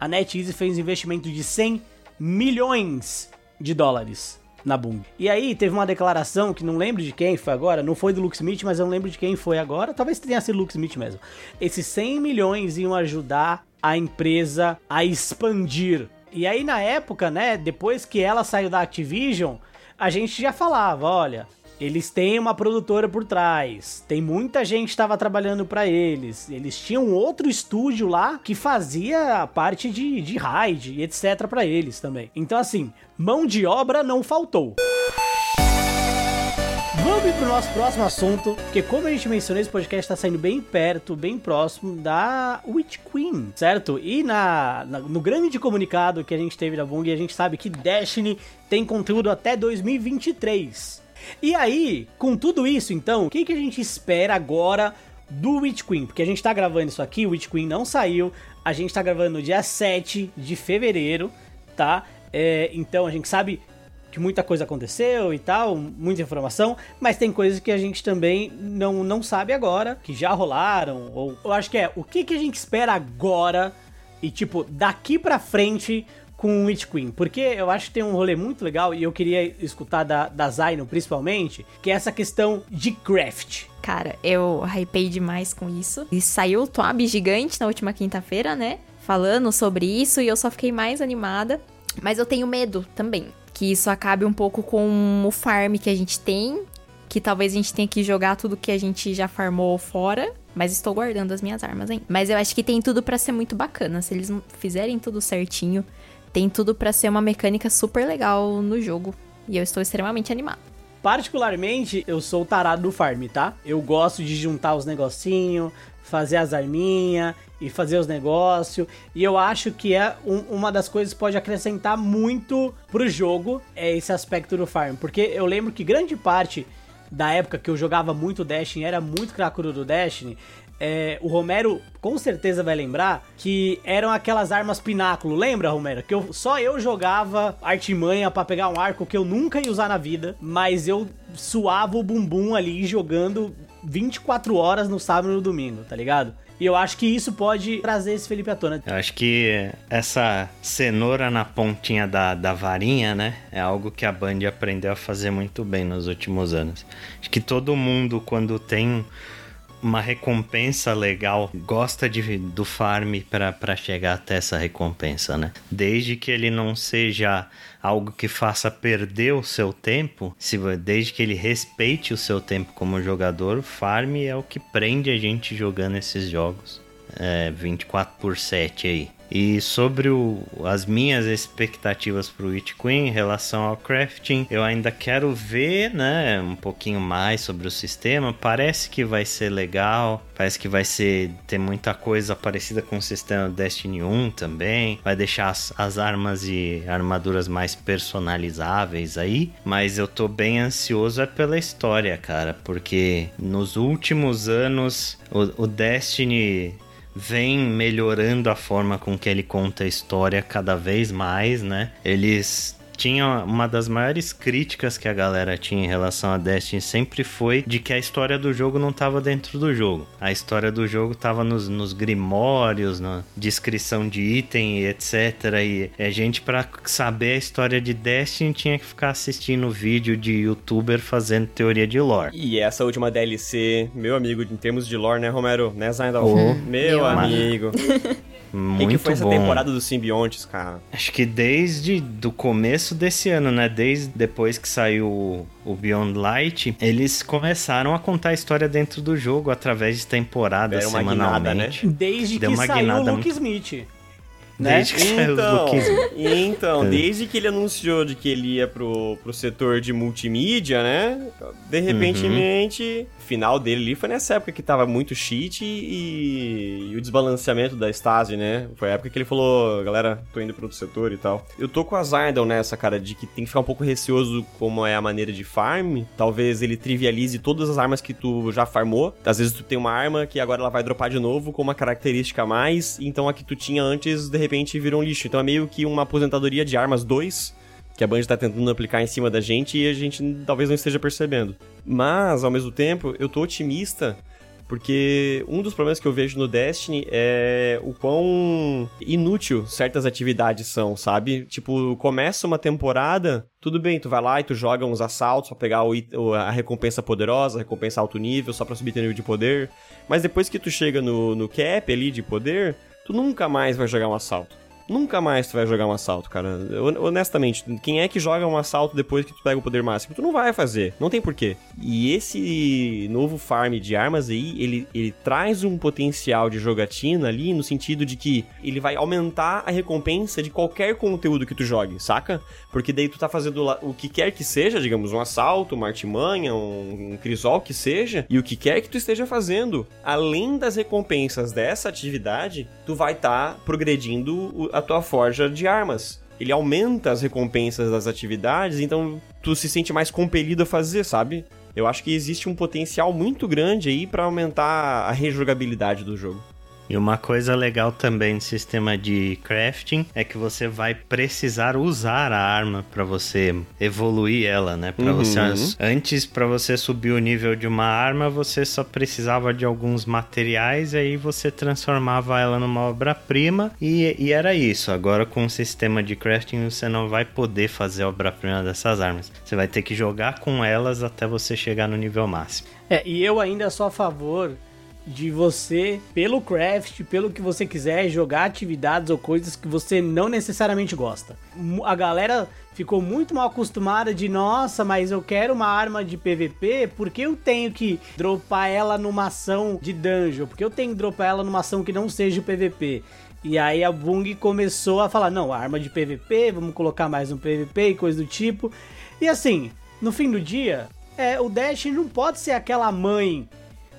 a NetEase fez um investimento de 100 milhões de dólares na Bung. E aí teve uma declaração que não lembro de quem foi agora, não foi do Luke Smith, mas eu não lembro de quem foi agora, talvez tenha sido Luke Smith mesmo. Esses 100 milhões iam ajudar a empresa a expandir. E aí na época, né, depois que ela saiu da Activision, a gente já falava, olha, eles têm uma produtora por trás. Tem muita gente que estava trabalhando para eles. Eles tinham outro estúdio lá que fazia a parte de, de raid e etc para eles também. Então, assim, mão de obra não faltou. Vamos para o nosso próximo assunto, porque como a gente mencionou, esse podcast está saindo bem perto, bem próximo da Witch Queen, certo? E na, na, no grande comunicado que a gente teve da Bung, a gente sabe que Destiny tem conteúdo até 2023. E aí, com tudo isso, então, o que, que a gente espera agora do Witch Queen? Porque a gente tá gravando isso aqui, o Witch Queen não saiu, a gente tá gravando no dia 7 de fevereiro, tá? É, então a gente sabe que muita coisa aconteceu e tal, muita informação, mas tem coisas que a gente também não, não sabe agora, que já rolaram, ou eu acho que é o que, que a gente espera agora e tipo, daqui pra frente com Witch Queen, porque eu acho que tem um rolê muito legal e eu queria escutar da, da Zaino principalmente, que é essa questão de craft. Cara, eu hypei demais com isso. E saiu o Twab gigante na última quinta-feira, né? Falando sobre isso e eu só fiquei mais animada. Mas eu tenho medo também. Que isso acabe um pouco com o farm que a gente tem. Que talvez a gente tenha que jogar tudo que a gente já farmou fora. Mas estou guardando as minhas armas, hein? Mas eu acho que tem tudo para ser muito bacana. Se eles fizerem tudo certinho, tem tudo para ser uma mecânica super legal no jogo. E eu estou extremamente animado. Particularmente, eu sou tarado do farm, tá? Eu gosto de juntar os negocinhos, fazer as arminhas e fazer os negócios. E eu acho que é um, uma das coisas que pode acrescentar muito pro jogo é esse aspecto do farm. Porque eu lembro que grande parte da época que eu jogava muito Destiny, era muito cracudo do Destiny, é, o Romero com certeza vai lembrar que eram aquelas armas pináculo. Lembra, Romero? Que eu, só eu jogava artimanha para pegar um arco que eu nunca ia usar na vida, mas eu suava o bumbum ali jogando 24 horas no sábado e no domingo, tá ligado? E eu acho que isso pode trazer esse Felipe à tona. Eu acho que essa cenoura na pontinha da, da varinha, né? É algo que a Band aprendeu a fazer muito bem nos últimos anos. Acho que todo mundo, quando tem uma recompensa legal, gosta de, do farm para chegar até essa recompensa, né? Desde que ele não seja algo que faça perder o seu tempo, se, desde que ele respeite o seu tempo como jogador, farm é o que prende a gente jogando esses jogos. É, 24 por 7 aí. E sobre o, as minhas expectativas para o Witch Queen em relação ao crafting, eu ainda quero ver, né, um pouquinho mais sobre o sistema. Parece que vai ser legal, parece que vai ser ter muita coisa parecida com o sistema Destiny 1 também. Vai deixar as, as armas e armaduras mais personalizáveis aí, mas eu tô bem ansioso é pela história, cara, porque nos últimos anos o, o Destiny vem melhorando a forma com que ele conta a história cada vez mais, né? Eles tinha uma das maiores críticas que a galera tinha em relação a Destiny sempre foi de que a história do jogo não estava dentro do jogo. A história do jogo estava nos, nos grimórios, na descrição de item e etc. E a gente, para saber a história de Destiny, tinha que ficar assistindo vídeo de youtuber fazendo teoria de lore. E essa última DLC, meu amigo, em termos de lore, né, Romero? Né, Zaindal? Oh, meu, meu amigo. *laughs* Muito que, que foi bom. essa temporada dos simbiontes, cara? Acho que desde do começo desse ano, né? Desde depois que saiu o Beyond Light, eles começaram a contar a história dentro do jogo através de temporadas semanalmente. Guinada, né? Desde Deu que saiu o Luke Smith. Né? Desde que então, então, desde que ele anunciou de que ele ia pro, pro setor de multimídia, né? De repentemente, uhum final dele ali foi nessa época que tava muito cheat e, e, o desbalanceamento da Stasi, né? Foi a época que ele falou, galera, tô indo pro outro setor e tal. Eu tô com a Zardel nessa, cara, de que tem que ficar um pouco receoso como é a maneira de farm. Talvez ele trivialize todas as armas que tu já farmou. Às vezes tu tem uma arma que agora ela vai dropar de novo com uma característica a mais, então a que tu tinha antes, de repente, virou um lixo. Então é meio que uma aposentadoria de armas 2 que a Band está tentando aplicar em cima da gente e a gente talvez não esteja percebendo. Mas, ao mesmo tempo, eu tô otimista porque um dos problemas que eu vejo no Destiny é o quão inútil certas atividades são, sabe? Tipo, começa uma temporada, tudo bem, tu vai lá e tu joga uns assaltos pra pegar o, a recompensa poderosa, a recompensa alto nível, só pra subir teu nível de poder. Mas depois que tu chega no, no cap ali de poder, tu nunca mais vai jogar um assalto. Nunca mais tu vai jogar um assalto, cara. Honestamente, quem é que joga um assalto depois que tu pega o poder máximo? Tu não vai fazer, não tem porquê. E esse novo farm de armas aí, ele, ele traz um potencial de jogatina ali, no sentido de que ele vai aumentar a recompensa de qualquer conteúdo que tu jogue, saca? Porque daí tu tá fazendo o que quer que seja, digamos, um assalto, uma artimanha, um, um crisol que seja, e o que quer que tu esteja fazendo, além das recompensas dessa atividade, tu vai estar tá progredindo a tua forja de armas. Ele aumenta as recompensas das atividades, então tu se sente mais compelido a fazer, sabe? Eu acho que existe um potencial muito grande aí para aumentar a rejogabilidade do jogo. E uma coisa legal também no sistema de crafting é que você vai precisar usar a arma para você evoluir ela, né? Para uhum. você antes para você subir o nível de uma arma, você só precisava de alguns materiais aí você transformava ela numa obra-prima e, e, era isso. Agora com o sistema de crafting você não vai poder fazer a obra-prima dessas armas. Você vai ter que jogar com elas até você chegar no nível máximo. É, e eu ainda sou a favor de você, pelo craft, pelo que você quiser, jogar atividades ou coisas que você não necessariamente gosta. A galera ficou muito mal acostumada de, nossa, mas eu quero uma arma de PVP, porque eu tenho que dropar ela numa ação de dungeon? Porque eu tenho que dropar ela numa ação que não seja PVP? E aí a Bung começou a falar, não, arma de PVP, vamos colocar mais um PVP e coisa do tipo. E assim, no fim do dia, é, o Dash não pode ser aquela mãe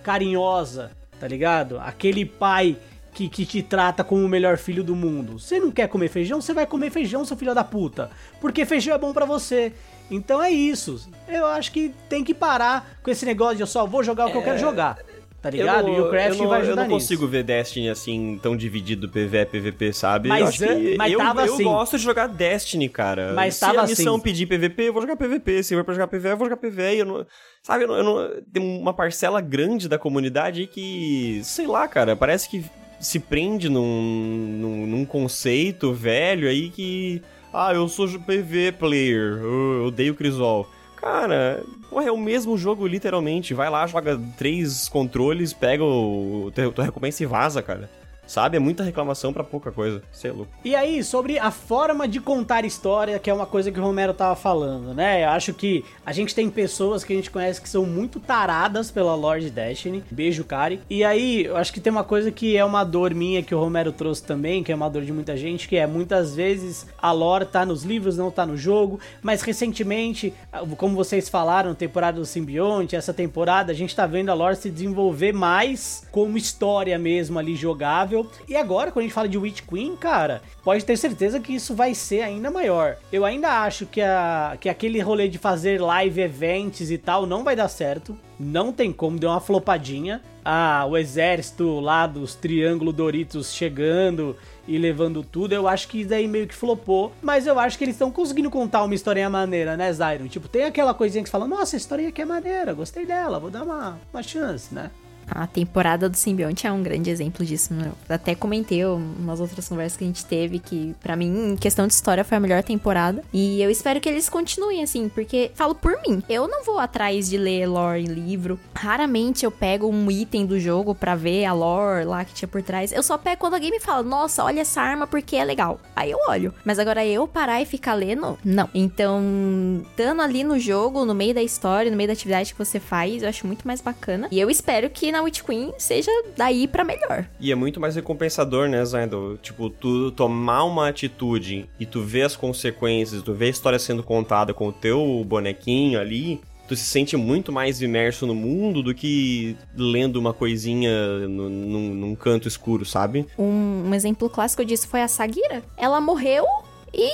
carinhosa, tá ligado? Aquele pai que, que te trata como o melhor filho do mundo. Você não quer comer feijão? Você vai comer feijão, seu filho da puta. Porque feijão é bom para você. Então é isso. Eu acho que tem que parar com esse negócio de eu só vou jogar o que é... eu quero jogar. Tá ligado? Não, e o Craft não, vai ajudar Eu não nisso. consigo ver Destiny assim, tão dividido PvE, PvP, sabe? Mas eu mas eu, tava eu assim. gosto de jogar Destiny, cara. Mas Se tava a missão assim. pedir PvP, eu vou jogar PvP. Se for pra jogar PvE, eu vou jogar PvE. Eu não, sabe, eu não, eu não- tem uma parcela grande da comunidade aí que, sei lá, cara, parece que se prende num, num, num conceito velho aí que... Ah, eu sou PvE player, eu odeio Crisol. Cara, é o mesmo jogo, literalmente. Vai lá, joga três controles, pega o, tua tua recompensa e vaza, cara. Sabe? É muita reclamação pra pouca coisa. Você é louco. E aí, sobre a forma de contar história, que é uma coisa que o Romero tava falando, né? Eu acho que a gente tem pessoas que a gente conhece que são muito taradas pela Lord Destiny. Beijo, Kari. E aí, eu acho que tem uma coisa que é uma dor minha que o Romero trouxe também, que é uma dor de muita gente, que é muitas vezes a lore tá nos livros, não tá no jogo. Mas recentemente, como vocês falaram, temporada do Simbionte, essa temporada, a gente tá vendo a lore se desenvolver mais como história mesmo ali jogável. E agora, quando a gente fala de Witch Queen, cara, pode ter certeza que isso vai ser ainda maior. Eu ainda acho que, a, que aquele rolê de fazer live events e tal não vai dar certo. Não tem como, deu uma flopadinha. Ah, o exército lá dos Triângulo Doritos chegando e levando tudo, eu acho que daí meio que flopou. Mas eu acho que eles estão conseguindo contar uma historinha maneira, né, Zyron? Tipo, tem aquela coisinha que você fala, nossa, a historinha aqui é maneira, gostei dela, vou dar uma, uma chance, né? A temporada do Simbionte é um grande exemplo disso. né? Eu até comentei umas outras conversas que a gente teve que, pra mim, em questão de história, foi a melhor temporada. E eu espero que eles continuem assim, porque falo por mim. Eu não vou atrás de ler lore em livro. Raramente eu pego um item do jogo pra ver a lore lá que tinha por trás. Eu só pego quando alguém me fala, nossa, olha essa arma porque é legal. Aí eu olho. Mas agora eu parar e ficar lendo, não. Então, estando ali no jogo, no meio da história, no meio da atividade que você faz, eu acho muito mais bacana. E eu espero que na Witch Queen seja daí pra melhor. E é muito mais recompensador, né, Zaindo? Tipo, tu tomar uma atitude e tu ver as consequências, tu ver a história sendo contada com o teu bonequinho ali, tu se sente muito mais imerso no mundo do que lendo uma coisinha no- num, num canto escuro, sabe? Um, um exemplo clássico disso foi a Sagira. Ela morreu e,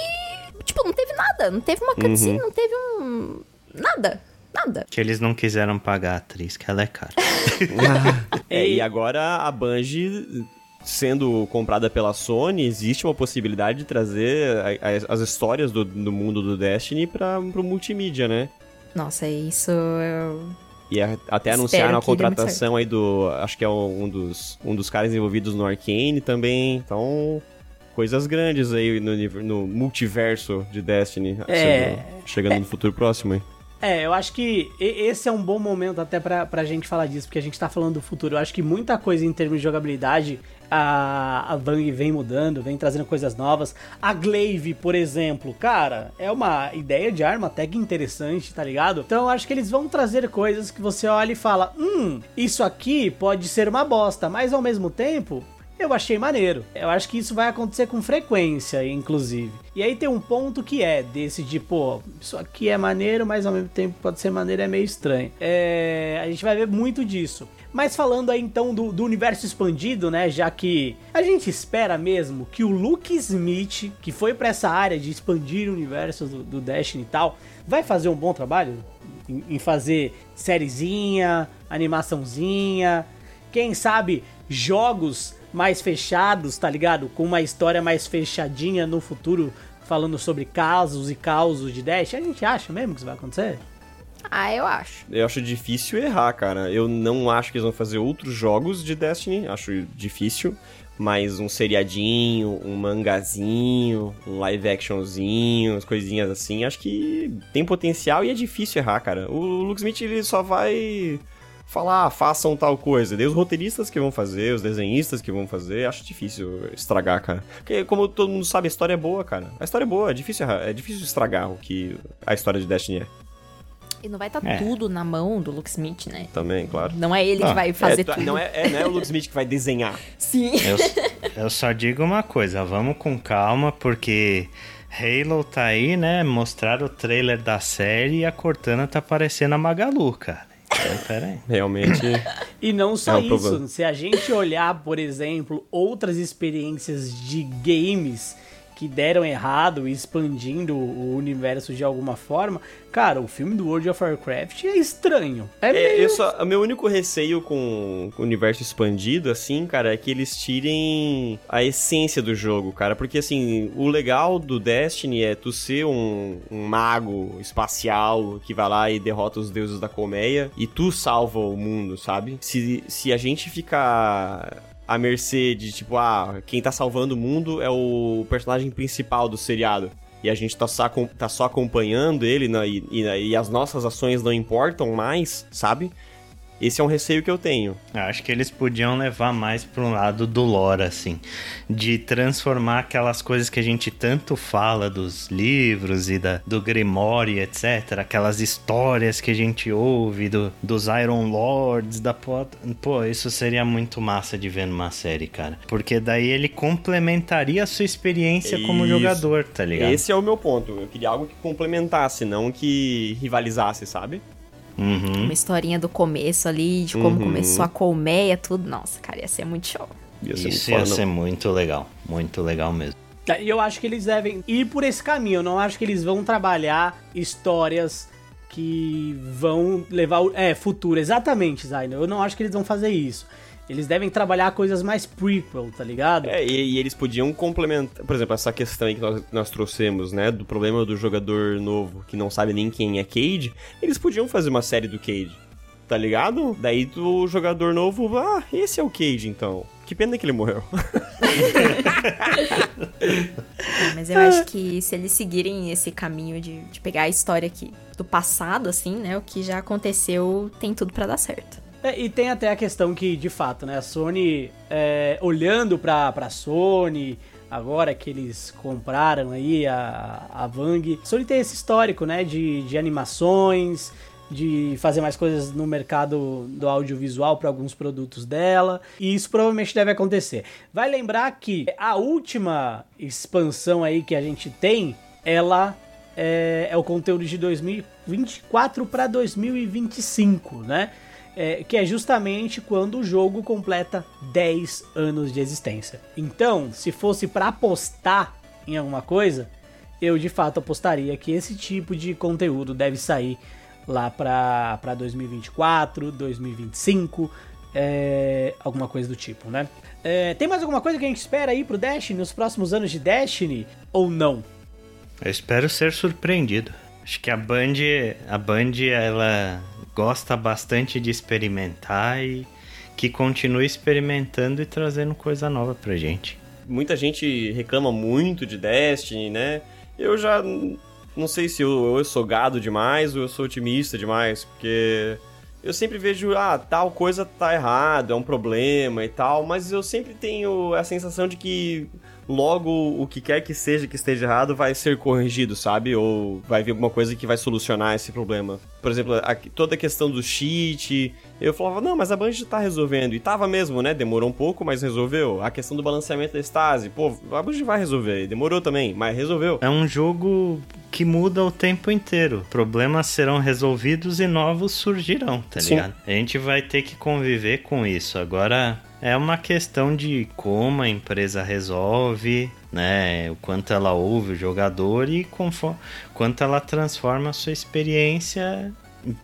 tipo, não teve nada. Não teve uma cutscene, não teve um... Nada. Nada. Que eles não quiseram pagar a atriz, que ela é cara. *laughs* É, e agora a Bungie sendo comprada pela Sony, existe uma possibilidade de trazer as histórias do, do mundo do Destiny para pro multimídia, né? Nossa, isso eu... E a- até anunciaram a contratação aí do. Acho que é um dos, um dos caras envolvidos no Arcane também. Então. Coisas grandes aí no, no multiverso de Destiny. É. chegando no futuro próximo aí. É, eu acho que esse é um bom momento até pra, pra gente falar disso, porque a gente tá falando do futuro. Eu acho que muita coisa em termos de jogabilidade, a, a Bang vem mudando, vem trazendo coisas novas. A Glaive, por exemplo, cara, é uma ideia de arma até que interessante, tá ligado? Então eu acho que eles vão trazer coisas que você olha e fala: hum, isso aqui pode ser uma bosta, mas ao mesmo tempo eu achei maneiro. Eu acho que isso vai acontecer com frequência, inclusive. E aí tem um ponto que é desse de, pô, isso aqui é maneiro, mas ao mesmo tempo pode ser maneiro, é meio estranho. É, a gente vai ver muito disso. Mas falando aí então do, do universo expandido, né? Já que a gente espera mesmo que o Luke Smith, que foi pra essa área de expandir o universo do, do Destiny e tal, vai fazer um bom trabalho em, em fazer sériezinha, animaçãozinha, quem sabe jogos mais fechados, tá ligado? Com uma história mais fechadinha no futuro, falando sobre casos e causos de Dash. A gente acha mesmo que isso vai acontecer? Ah, eu acho. Eu acho difícil errar, cara. Eu não acho que eles vão fazer outros jogos de Destiny. Acho difícil. Mas um seriadinho, um mangazinho, um live actionzinho, as coisinhas assim, acho que tem potencial e é difícil errar, cara. O Luke Smith ele só vai falar, ah, façam tal coisa. Daí os roteiristas que vão fazer, os desenhistas que vão fazer, acho difícil estragar, cara. Porque como todo mundo sabe, a história é boa, cara. A história é boa, é difícil é difícil estragar o que a história de Destiny é. E não vai estar É. tudo na mão do Luke Smith, né? Também, claro. Não é ele Ah, que vai fazer é, tudo. Não é, é, não é o Luke Smith que vai desenhar. *laughs* Sim. Eu, eu só digo uma coisa, vamos com calma, porque Halo tá aí, né? Mostraram o trailer da série e a Cortana tá parecendo a Magalu, cara. Então, pera aí. Realmente. E não só É um isso, problema. se a gente olhar, por exemplo, outras experiências de games que deram errado, expandindo o universo de alguma forma. Cara, o filme do World of Warcraft é estranho. É, é meio... eu só, o meu único receio com o universo expandido, assim, cara, é que eles tirem a essência do jogo, cara. Porque, assim, o legal do Destiny é tu ser um, um mago espacial que vai lá e derrota os deuses da colmeia e tu salva o mundo, sabe? Se, se a gente ficar à mercê de, tipo, ah, quem tá salvando o mundo é o personagem principal do seriado. E a gente tá só, tá só acompanhando ele né, e, e, e as nossas ações não importam mais, sabe? Esse é um receio que eu tenho. Eu acho que eles podiam levar mais para um lado do lore, assim. De transformar aquelas coisas que a gente tanto fala dos livros e da, do Grimoire, etc. Aquelas histórias que a gente ouve do, dos Iron Lords, da Pô, isso seria muito massa de ver numa série, cara. Porque daí ele complementaria a sua experiência isso. como jogador, tá ligado? Esse é o meu ponto. Eu queria algo que complementasse, não que rivalizasse, sabe? Uhum. Uma historinha do começo ali, de como uhum. começou a colmeia, tudo. Nossa, cara, ia ser muito show. Ia ser Isso ia ser muito legal. Muito legal mesmo. E eu acho que eles devem ir por esse caminho. Eu não acho que eles vão trabalhar histórias que vão levar. É, futuro. Exatamente, Zaino. Eu não acho que eles vão fazer isso. Eles devem trabalhar coisas mais prequel, tá ligado? É, e, e, eles podiam complementar. Por exemplo, essa questão aí que nós, nós, trouxemos, né? Do problema do jogador novo que não sabe nem quem é Cade. Eles podiam fazer uma série do Cade. Tá ligado? Daí o jogador novo, ah, esse é o Cade então. Que pena que ele morreu. é, *laughs* mas eu acho que se eles seguirem esse caminho de, de pegar a história aqui do passado, assim, né? O que já aconteceu tem tudo para dar certo. É, e tem até a questão que, de fato, né, a Sony, é, olhando pra, pra Sony, agora que eles compraram aí a, a Vang, a Sony tem esse histórico, né, de, de animações, de fazer mais coisas no mercado do audiovisual para alguns produtos dela, e isso provavelmente deve acontecer. Vai lembrar que a última expansão aí que a gente tem, ela é, é o conteúdo de 2024 para 2025, né? É, que é justamente quando o jogo completa 10 anos de existência. Então, se fosse para apostar em alguma coisa, eu de fato apostaria que esse tipo de conteúdo deve sair lá para 2024, 2025, é, alguma coisa do tipo, né? É, tem mais alguma coisa que a gente espera aí pro Destiny nos próximos anos de Destiny ou não? Eu espero ser surpreendido. Acho que a Band, a Band ela gosta bastante de experimentar e que continue experimentando e trazendo coisa nova pra gente. Muita gente reclama muito de Destiny, né? Eu já não sei se eu, eu sou gado demais ou eu sou otimista demais, porque eu sempre vejo, ah, tal coisa tá errado, é um problema e tal, mas eu sempre tenho a sensação de que logo o que quer que seja que esteja errado vai ser corrigido, sabe? Ou vai vir alguma coisa que vai solucionar esse problema. Por exemplo, a, toda a questão do cheat, eu falava, não, mas a Bungie tá resolvendo. E tava mesmo, né? Demorou um pouco, mas resolveu. A questão do balanceamento da estase, pô, a Bungie vai resolver. Demorou também, mas resolveu. É um jogo que muda o tempo inteiro. Problemas serão resolvidos e novos surgirão, tá Sim. ligado? A gente vai ter que conviver com isso. Agora, é uma questão de como a empresa resolve, né? O quanto ela ouve o jogador e conforme, quanto ela transforma a sua experiência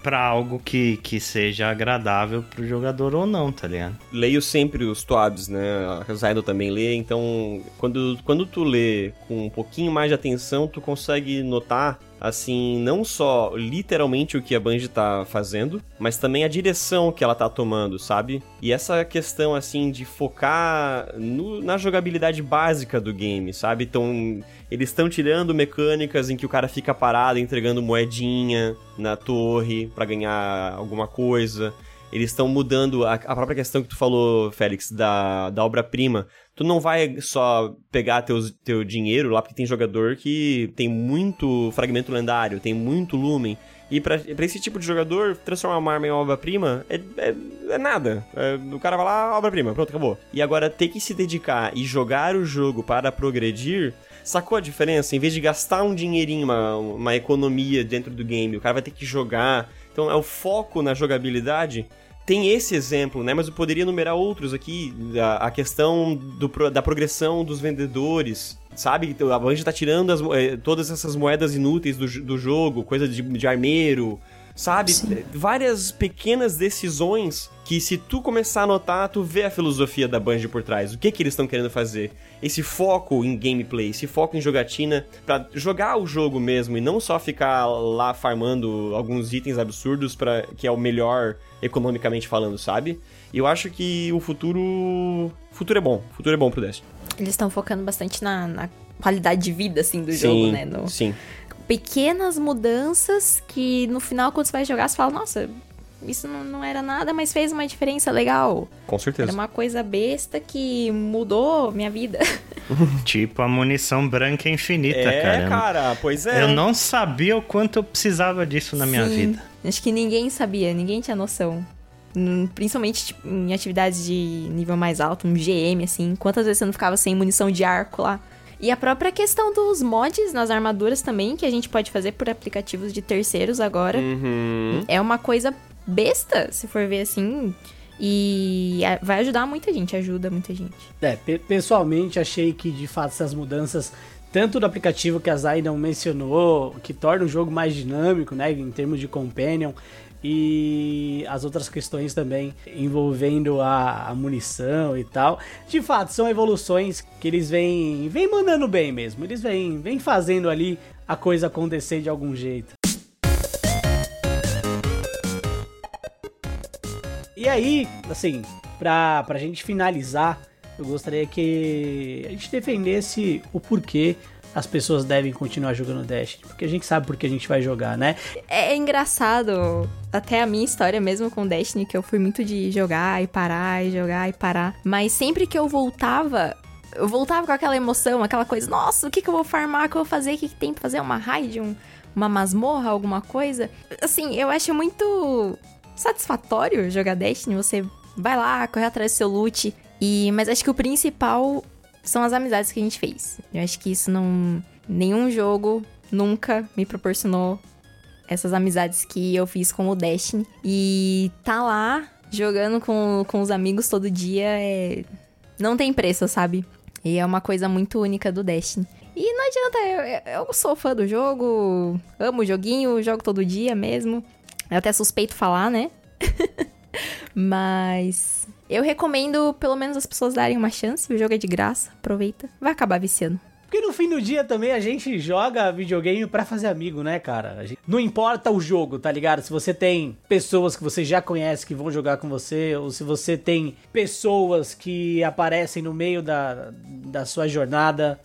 para algo que, que seja agradável pro jogador ou não, tá ligado? Leio sempre os TWABs, né? A Zaido também lê, então quando, quando tu lê com um pouquinho mais de atenção, tu consegue notar assim, não só literalmente o que a Bungie tá fazendo, mas também a direção que ela tá tomando, sabe? E essa questão, assim, de focar no, na jogabilidade básica do game, sabe? Então, eles estão tirando mecânicas em que o cara fica parado entregando moedinha na torre para ganhar alguma coisa. Eles estão mudando a, a, própria questão que tu falou, Félix, da, da obra-prima tu não vai só pegar teus, teu dinheiro lá, porque tem jogador que tem muito fragmento lendário, tem muito lumen. E pra, esse tipo de jogador, transformar uma arma em obra-prima é, é, é, nada. É, o cara vai lá, obra-prima, pronto, acabou. E agora ter que se dedicar e jogar o jogo para progredir. Sacou a diferença? Em vez de gastar um dinheirinho, uma, uma economia dentro do game, o cara vai ter que jogar. Então é o foco na jogabilidade tem esse exemplo, né? Mas eu poderia enumerar outros aqui. A, a questão do, da progressão dos vendedores, sabe? A Bungie tá tirando as, eh, todas essas moedas inúteis do, do jogo, coisa de, de armeiro, sabe? Sim. Várias pequenas decisões que se tu começar a notar, tu vê a filosofia da Bungie por trás. O que que eles estão querendo fazer? Esse foco em gameplay, esse foco em jogatina, para jogar o jogo mesmo e não só ficar lá farmando alguns itens absurdos para que é o melhor economicamente falando, sabe? E eu acho que o futuro, o futuro é bom. O futuro é bom pro Destiny. Eles estão focando bastante na, na, qualidade de vida assim do sim, jogo, né? No... Sim pequenas mudanças que no final, quando você vai jogar, você fala, nossa, isso não, não, era nada, mas fez uma diferença legal. Com certeza. Era uma coisa besta que mudou minha vida. *laughs* tipo a munição branca infinita, é, cara. É, cara, pois é. Eu não sabia o quanto eu precisava disso na minha vida. Acho que ninguém sabia, ninguém tinha noção. Principalmente tipo, em atividades de nível mais alto, um GM, assim. Quantas vezes você não ficava sem munição de arco lá? E a própria questão dos mods nas armaduras também, que a gente pode fazer por aplicativos de terceiros agora. Uhum. É uma coisa besta, se for ver assim. E vai ajudar muita gente, ajuda muita gente. É, pessoalmente achei que de fato essas mudanças, tanto do aplicativo que a Zaidan mencionou, que torna o jogo mais dinâmico, né, em termos de companion, e as outras questões também envolvendo a, a, munição e tal. De fato, são evoluções que eles vêm, vêm mandando bem mesmo. Eles vêm, vêm fazendo ali a coisa acontecer de algum jeito. E aí, assim, pra, pra gente finalizar, eu gostaria que a gente defendesse o porquê as pessoas devem continuar jogando Destiny, porque a gente sabe por que a gente vai jogar, né? É engraçado, até a minha história mesmo com Destiny, que eu fui muito de jogar e parar, e jogar e parar, mas sempre que eu voltava, eu voltava com aquela emoção, aquela coisa, nossa, o que, que eu vou farmar, o que eu vou fazer, o que, que tem pra fazer, uma raid, um, uma masmorra, alguma coisa. Assim, eu acho muito satisfatório jogar Destiny, você vai lá, corre atrás do seu loot, e, mas acho que o principal são as amizades que a gente fez. Eu acho que isso não. Nenhum jogo nunca me proporcionou essas amizades que eu fiz com o Destiny. E tá lá jogando com, com os amigos todo dia é. Não tem preço, sabe? E é uma coisa muito única do Destiny. E não adianta, eu, eu sou fã do jogo, amo o joguinho, jogo todo dia mesmo. Eu até suspeito falar, né? *laughs* Mas eu recomendo pelo menos as pessoas darem uma chance. O jogo é de graça, aproveita. Vai acabar viciando. Porque no fim do dia também a gente joga videogame para fazer amigo, né, cara? Gente... Não importa o jogo, tá ligado? Se você tem pessoas que você já conhece que vão jogar com você, ou se você tem pessoas que aparecem no meio da, da sua jornada,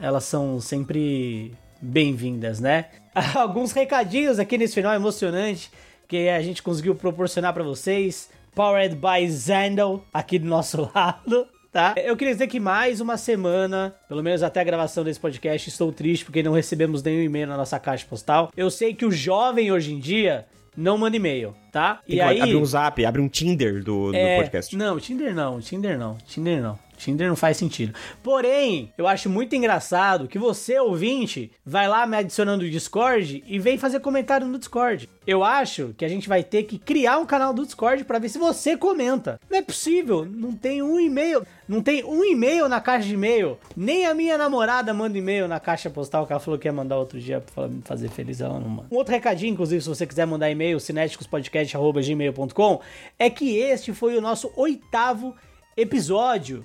elas são sempre bem-vindas, né? *laughs* Alguns recadinhos aqui nesse final emocionante que a gente conseguiu proporcionar para vocês. Powered by Zandal, aqui do nosso *laughs* lado. Tá? Eu queria dizer que mais uma semana, pelo menos até a gravação desse podcast, estou triste porque não recebemos nenhum e-mail na nossa caixa postal. Eu sei que o jovem hoje em dia não manda e-mail, tá? Tem e aí abre um Zap, abre um Tinder do, é, do podcast. Não, Tinder não, Tinder não, Tinder não. Tinder não faz sentido. Porém, eu acho muito engraçado que você, ouvinte, vai lá me adicionando no Discord e vem fazer comentário no Discord. Eu acho que a gente vai ter que criar um canal do Discord para ver se você comenta. Não é possível, não tem um e-mail, não tem um e-mail na caixa de e-mail. Nem a minha namorada manda e-mail na caixa postal que ela falou que ia mandar outro dia pra me fazer feliz, ela. Um outro recadinho, inclusive, se você quiser mandar e-mail, cinéticospodcast.gmail.com, é que este foi o nosso oitavo episódio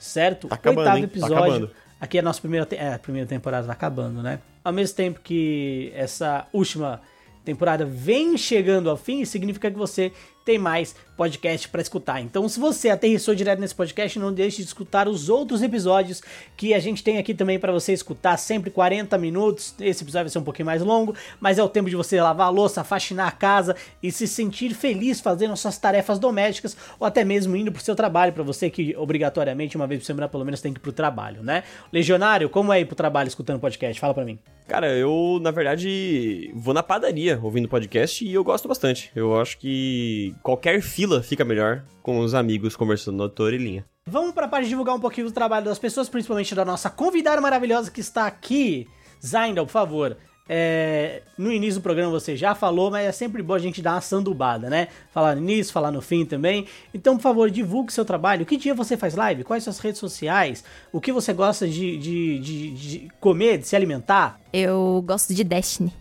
certo? Tá acabando, Oitavo hein? Tá episódio. Tá. Aqui é a nossa primeira, te... é, a primeira temporada tá acabando, né? Ao mesmo tempo que essa última temporada vem chegando ao fim, significa que você tem mais podcast para escutar. Então, se você aterrissou direto nesse podcast, não deixe de escutar os outros episódios que a gente tem aqui também para você escutar, sempre 40 minutos. Esse episódio vai ser um pouquinho mais longo, mas é o tempo de você lavar a louça, faxinar a casa e se sentir feliz fazendo suas tarefas domésticas ou até mesmo indo pro seu trabalho, para você que obrigatoriamente uma vez por semana pelo menos tem que ir pro trabalho, né? Legionário, como é ir pro trabalho escutando podcast? Fala para mim. Cara, eu na verdade vou na padaria ouvindo podcast e eu gosto bastante. Eu acho que qualquer fila fica melhor com os amigos conversando no doutor e linha. Vamos para a parte de divulgar um pouquinho do trabalho das pessoas, principalmente da nossa convidada maravilhosa que está aqui. Zaindal, por favor, É, no início do programa você já falou, mas é sempre bom a gente dar uma sandubada, né? Falar no início, falar no fim também. Então, por favor, divulgue seu trabalho. Que dia você faz live? Quais suas redes sociais? O que você gosta de, de, de, de comer, de se alimentar? Eu gosto de Destiny.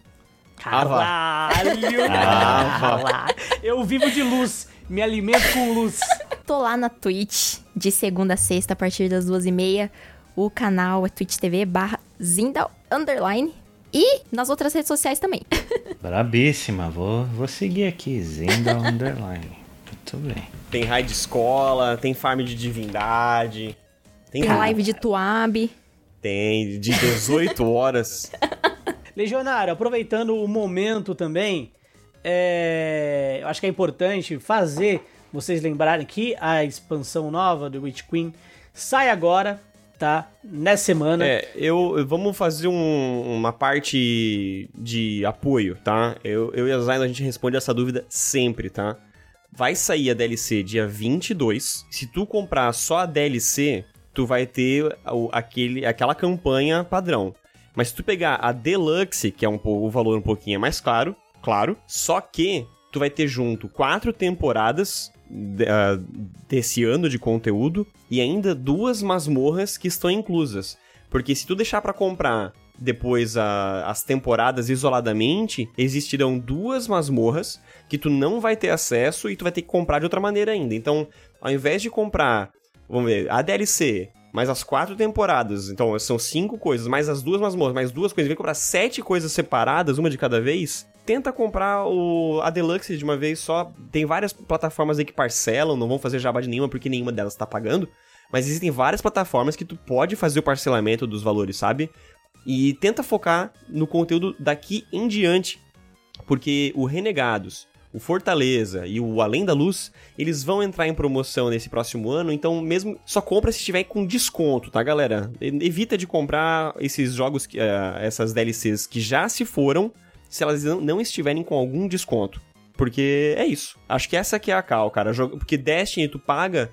Caralho! Ah, *laughs* Eu vivo de luz, me alimento com luz. Tô lá na Twitch, de segunda a sexta, a partir das duas e meia. O canal é Twitch TV barra Zindal Underline. E nas outras redes sociais também. *laughs* Brabíssima, vou, vou seguir aqui, Zindal Underline. Muito bem. Tem raid de escola, tem farm de divindade. Tem, tem live de Tuab. Tem, de 18 horas. *laughs* Legionário, aproveitando o momento também, é, eu acho que é importante fazer vocês lembrarem que a expansão nova do Witch Queen sai agora, tá? Nessa semana. É, eu vamos fazer um, uma parte de apoio, tá? Eu, eu e a Zayn, a gente responde essa dúvida sempre, tá? Vai sair a DLC dia 22. Se tu comprar só a DLC, tu vai ter aquele, aquela campanha padrão. Mas se tu pegar a Deluxe, que é um o valor um pouquinho mais caro, claro, só que tu vai ter junto quatro temporadas uh, desse ano de conteúdo e ainda duas masmorras que estão inclusas. Porque se tu deixar para comprar depois a, as temporadas isoladamente, existirão duas masmorras que tu não vai ter acesso e tu vai ter que comprar de outra maneira ainda. Então, ao invés de comprar, vamos ver, a DLC, mais as quatro temporadas, então são cinco coisas, mais as duas masmorras, mais duas coisas, vem comprar sete coisas separadas, uma de cada vez, tenta comprar o, a Deluxe de uma vez só. Tem várias plataformas aí que parcelam, não vão fazer jabá de nenhuma porque nenhuma delas tá pagando. Mas existem várias plataformas que tu pode fazer o parcelamento dos valores, sabe? E tenta focar no conteúdo daqui em diante. Porque o Renegados, o Fortaleza e o Além da Luz, eles vão entrar em promoção nesse próximo ano, então mesmo só compra se estiver com desconto, tá, galera? Evita de comprar esses jogos, uh, essas DLCs que já se foram, se elas não estiverem com algum desconto. Porque é isso. Acho que essa aqui é a cal, cara. Porque Destiny tu paga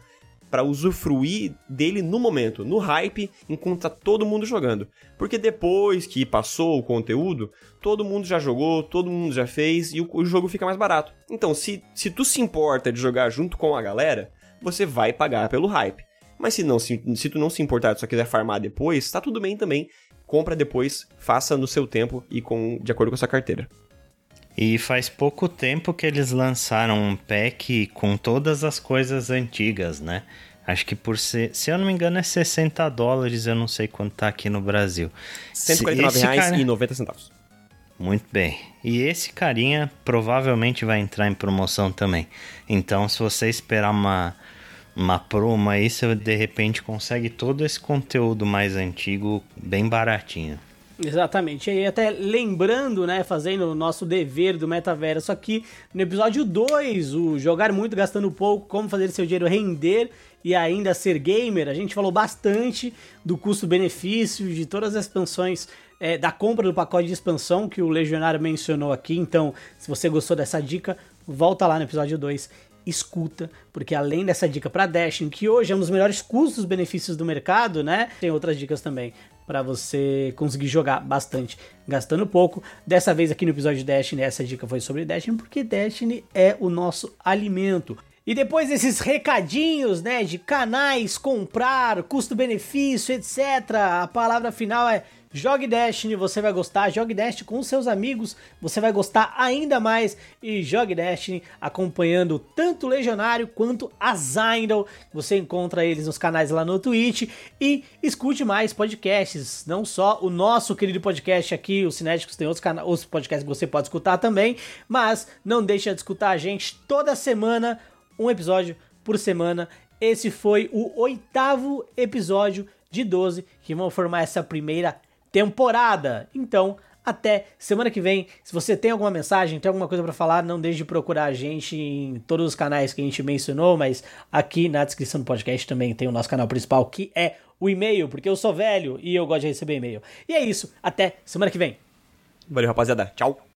para usufruir dele no momento, no hype, enquanto tá todo mundo jogando. Porque depois que passou o conteúdo, todo mundo já jogou, todo mundo já fez e o, o jogo fica mais barato. Então, se, se tu se importa de jogar junto com a galera, você vai pagar pelo hype. Mas se não, se, se tu não se importar, só quiser farmar depois, tá tudo bem também compra depois, faça no seu tempo e com de acordo com a sua carteira. E faz pouco tempo que eles lançaram um pack com todas as coisas antigas, né? Acho que por ser, se eu não me engano, é 60 dólares, eu não sei quanto tá aqui no Brasil. R$149,90. Cara... Muito bem. E esse carinha provavelmente vai entrar em promoção também. Então, se você esperar uma uma promo aí, você de repente consegue todo esse conteúdo mais antigo bem baratinho. Exatamente. E aí, até lembrando, né, fazendo o nosso dever do metaverso aqui, no episódio 2, o jogar muito gastando pouco, como fazer seu dinheiro render e ainda ser gamer, a gente falou bastante do custo-benefício, de todas as expansões, é, da compra do pacote de expansão que o Legionário mencionou aqui. Então, se você gostou dessa dica, volta lá no episódio 2 escuta, porque além dessa dica para Dashing, que hoje é um dos melhores custos-benefícios do mercado, né? Tem outras dicas também para você conseguir jogar bastante gastando pouco. Dessa vez aqui no episódio de Destiny, essa dica foi sobre Destiny, porque Destiny é o nosso alimento. E depois desses recadinhos, né, de canais, comprar, custo-benefício, etc. A palavra final é Jogue Destiny, você vai gostar. Jogue Destiny com seus amigos, você vai gostar ainda mais. E jogue Destiny acompanhando tanto o Legionário quanto a Zindel. Você encontra eles nos canais lá no Twitch. E escute mais podcasts, não só o nosso querido podcast aqui, o Cinéticos, tem outros, outros podcasts que você pode escutar também. Mas não deixe de escutar a gente toda semana, um episódio por semana. Esse foi o oitavo episódio de 12 que vão formar essa primeira temporada. Então, até semana que vem. Se você tem alguma mensagem, tem alguma coisa para falar, não deixe de procurar a gente em todos os canais que a gente mencionou, mas aqui na descrição do podcast também tem o nosso canal principal, que é o e-mail, porque eu sou velho e eu gosto de receber e-mail. E é isso, até semana que vem. Valeu, rapaziada. Tchau.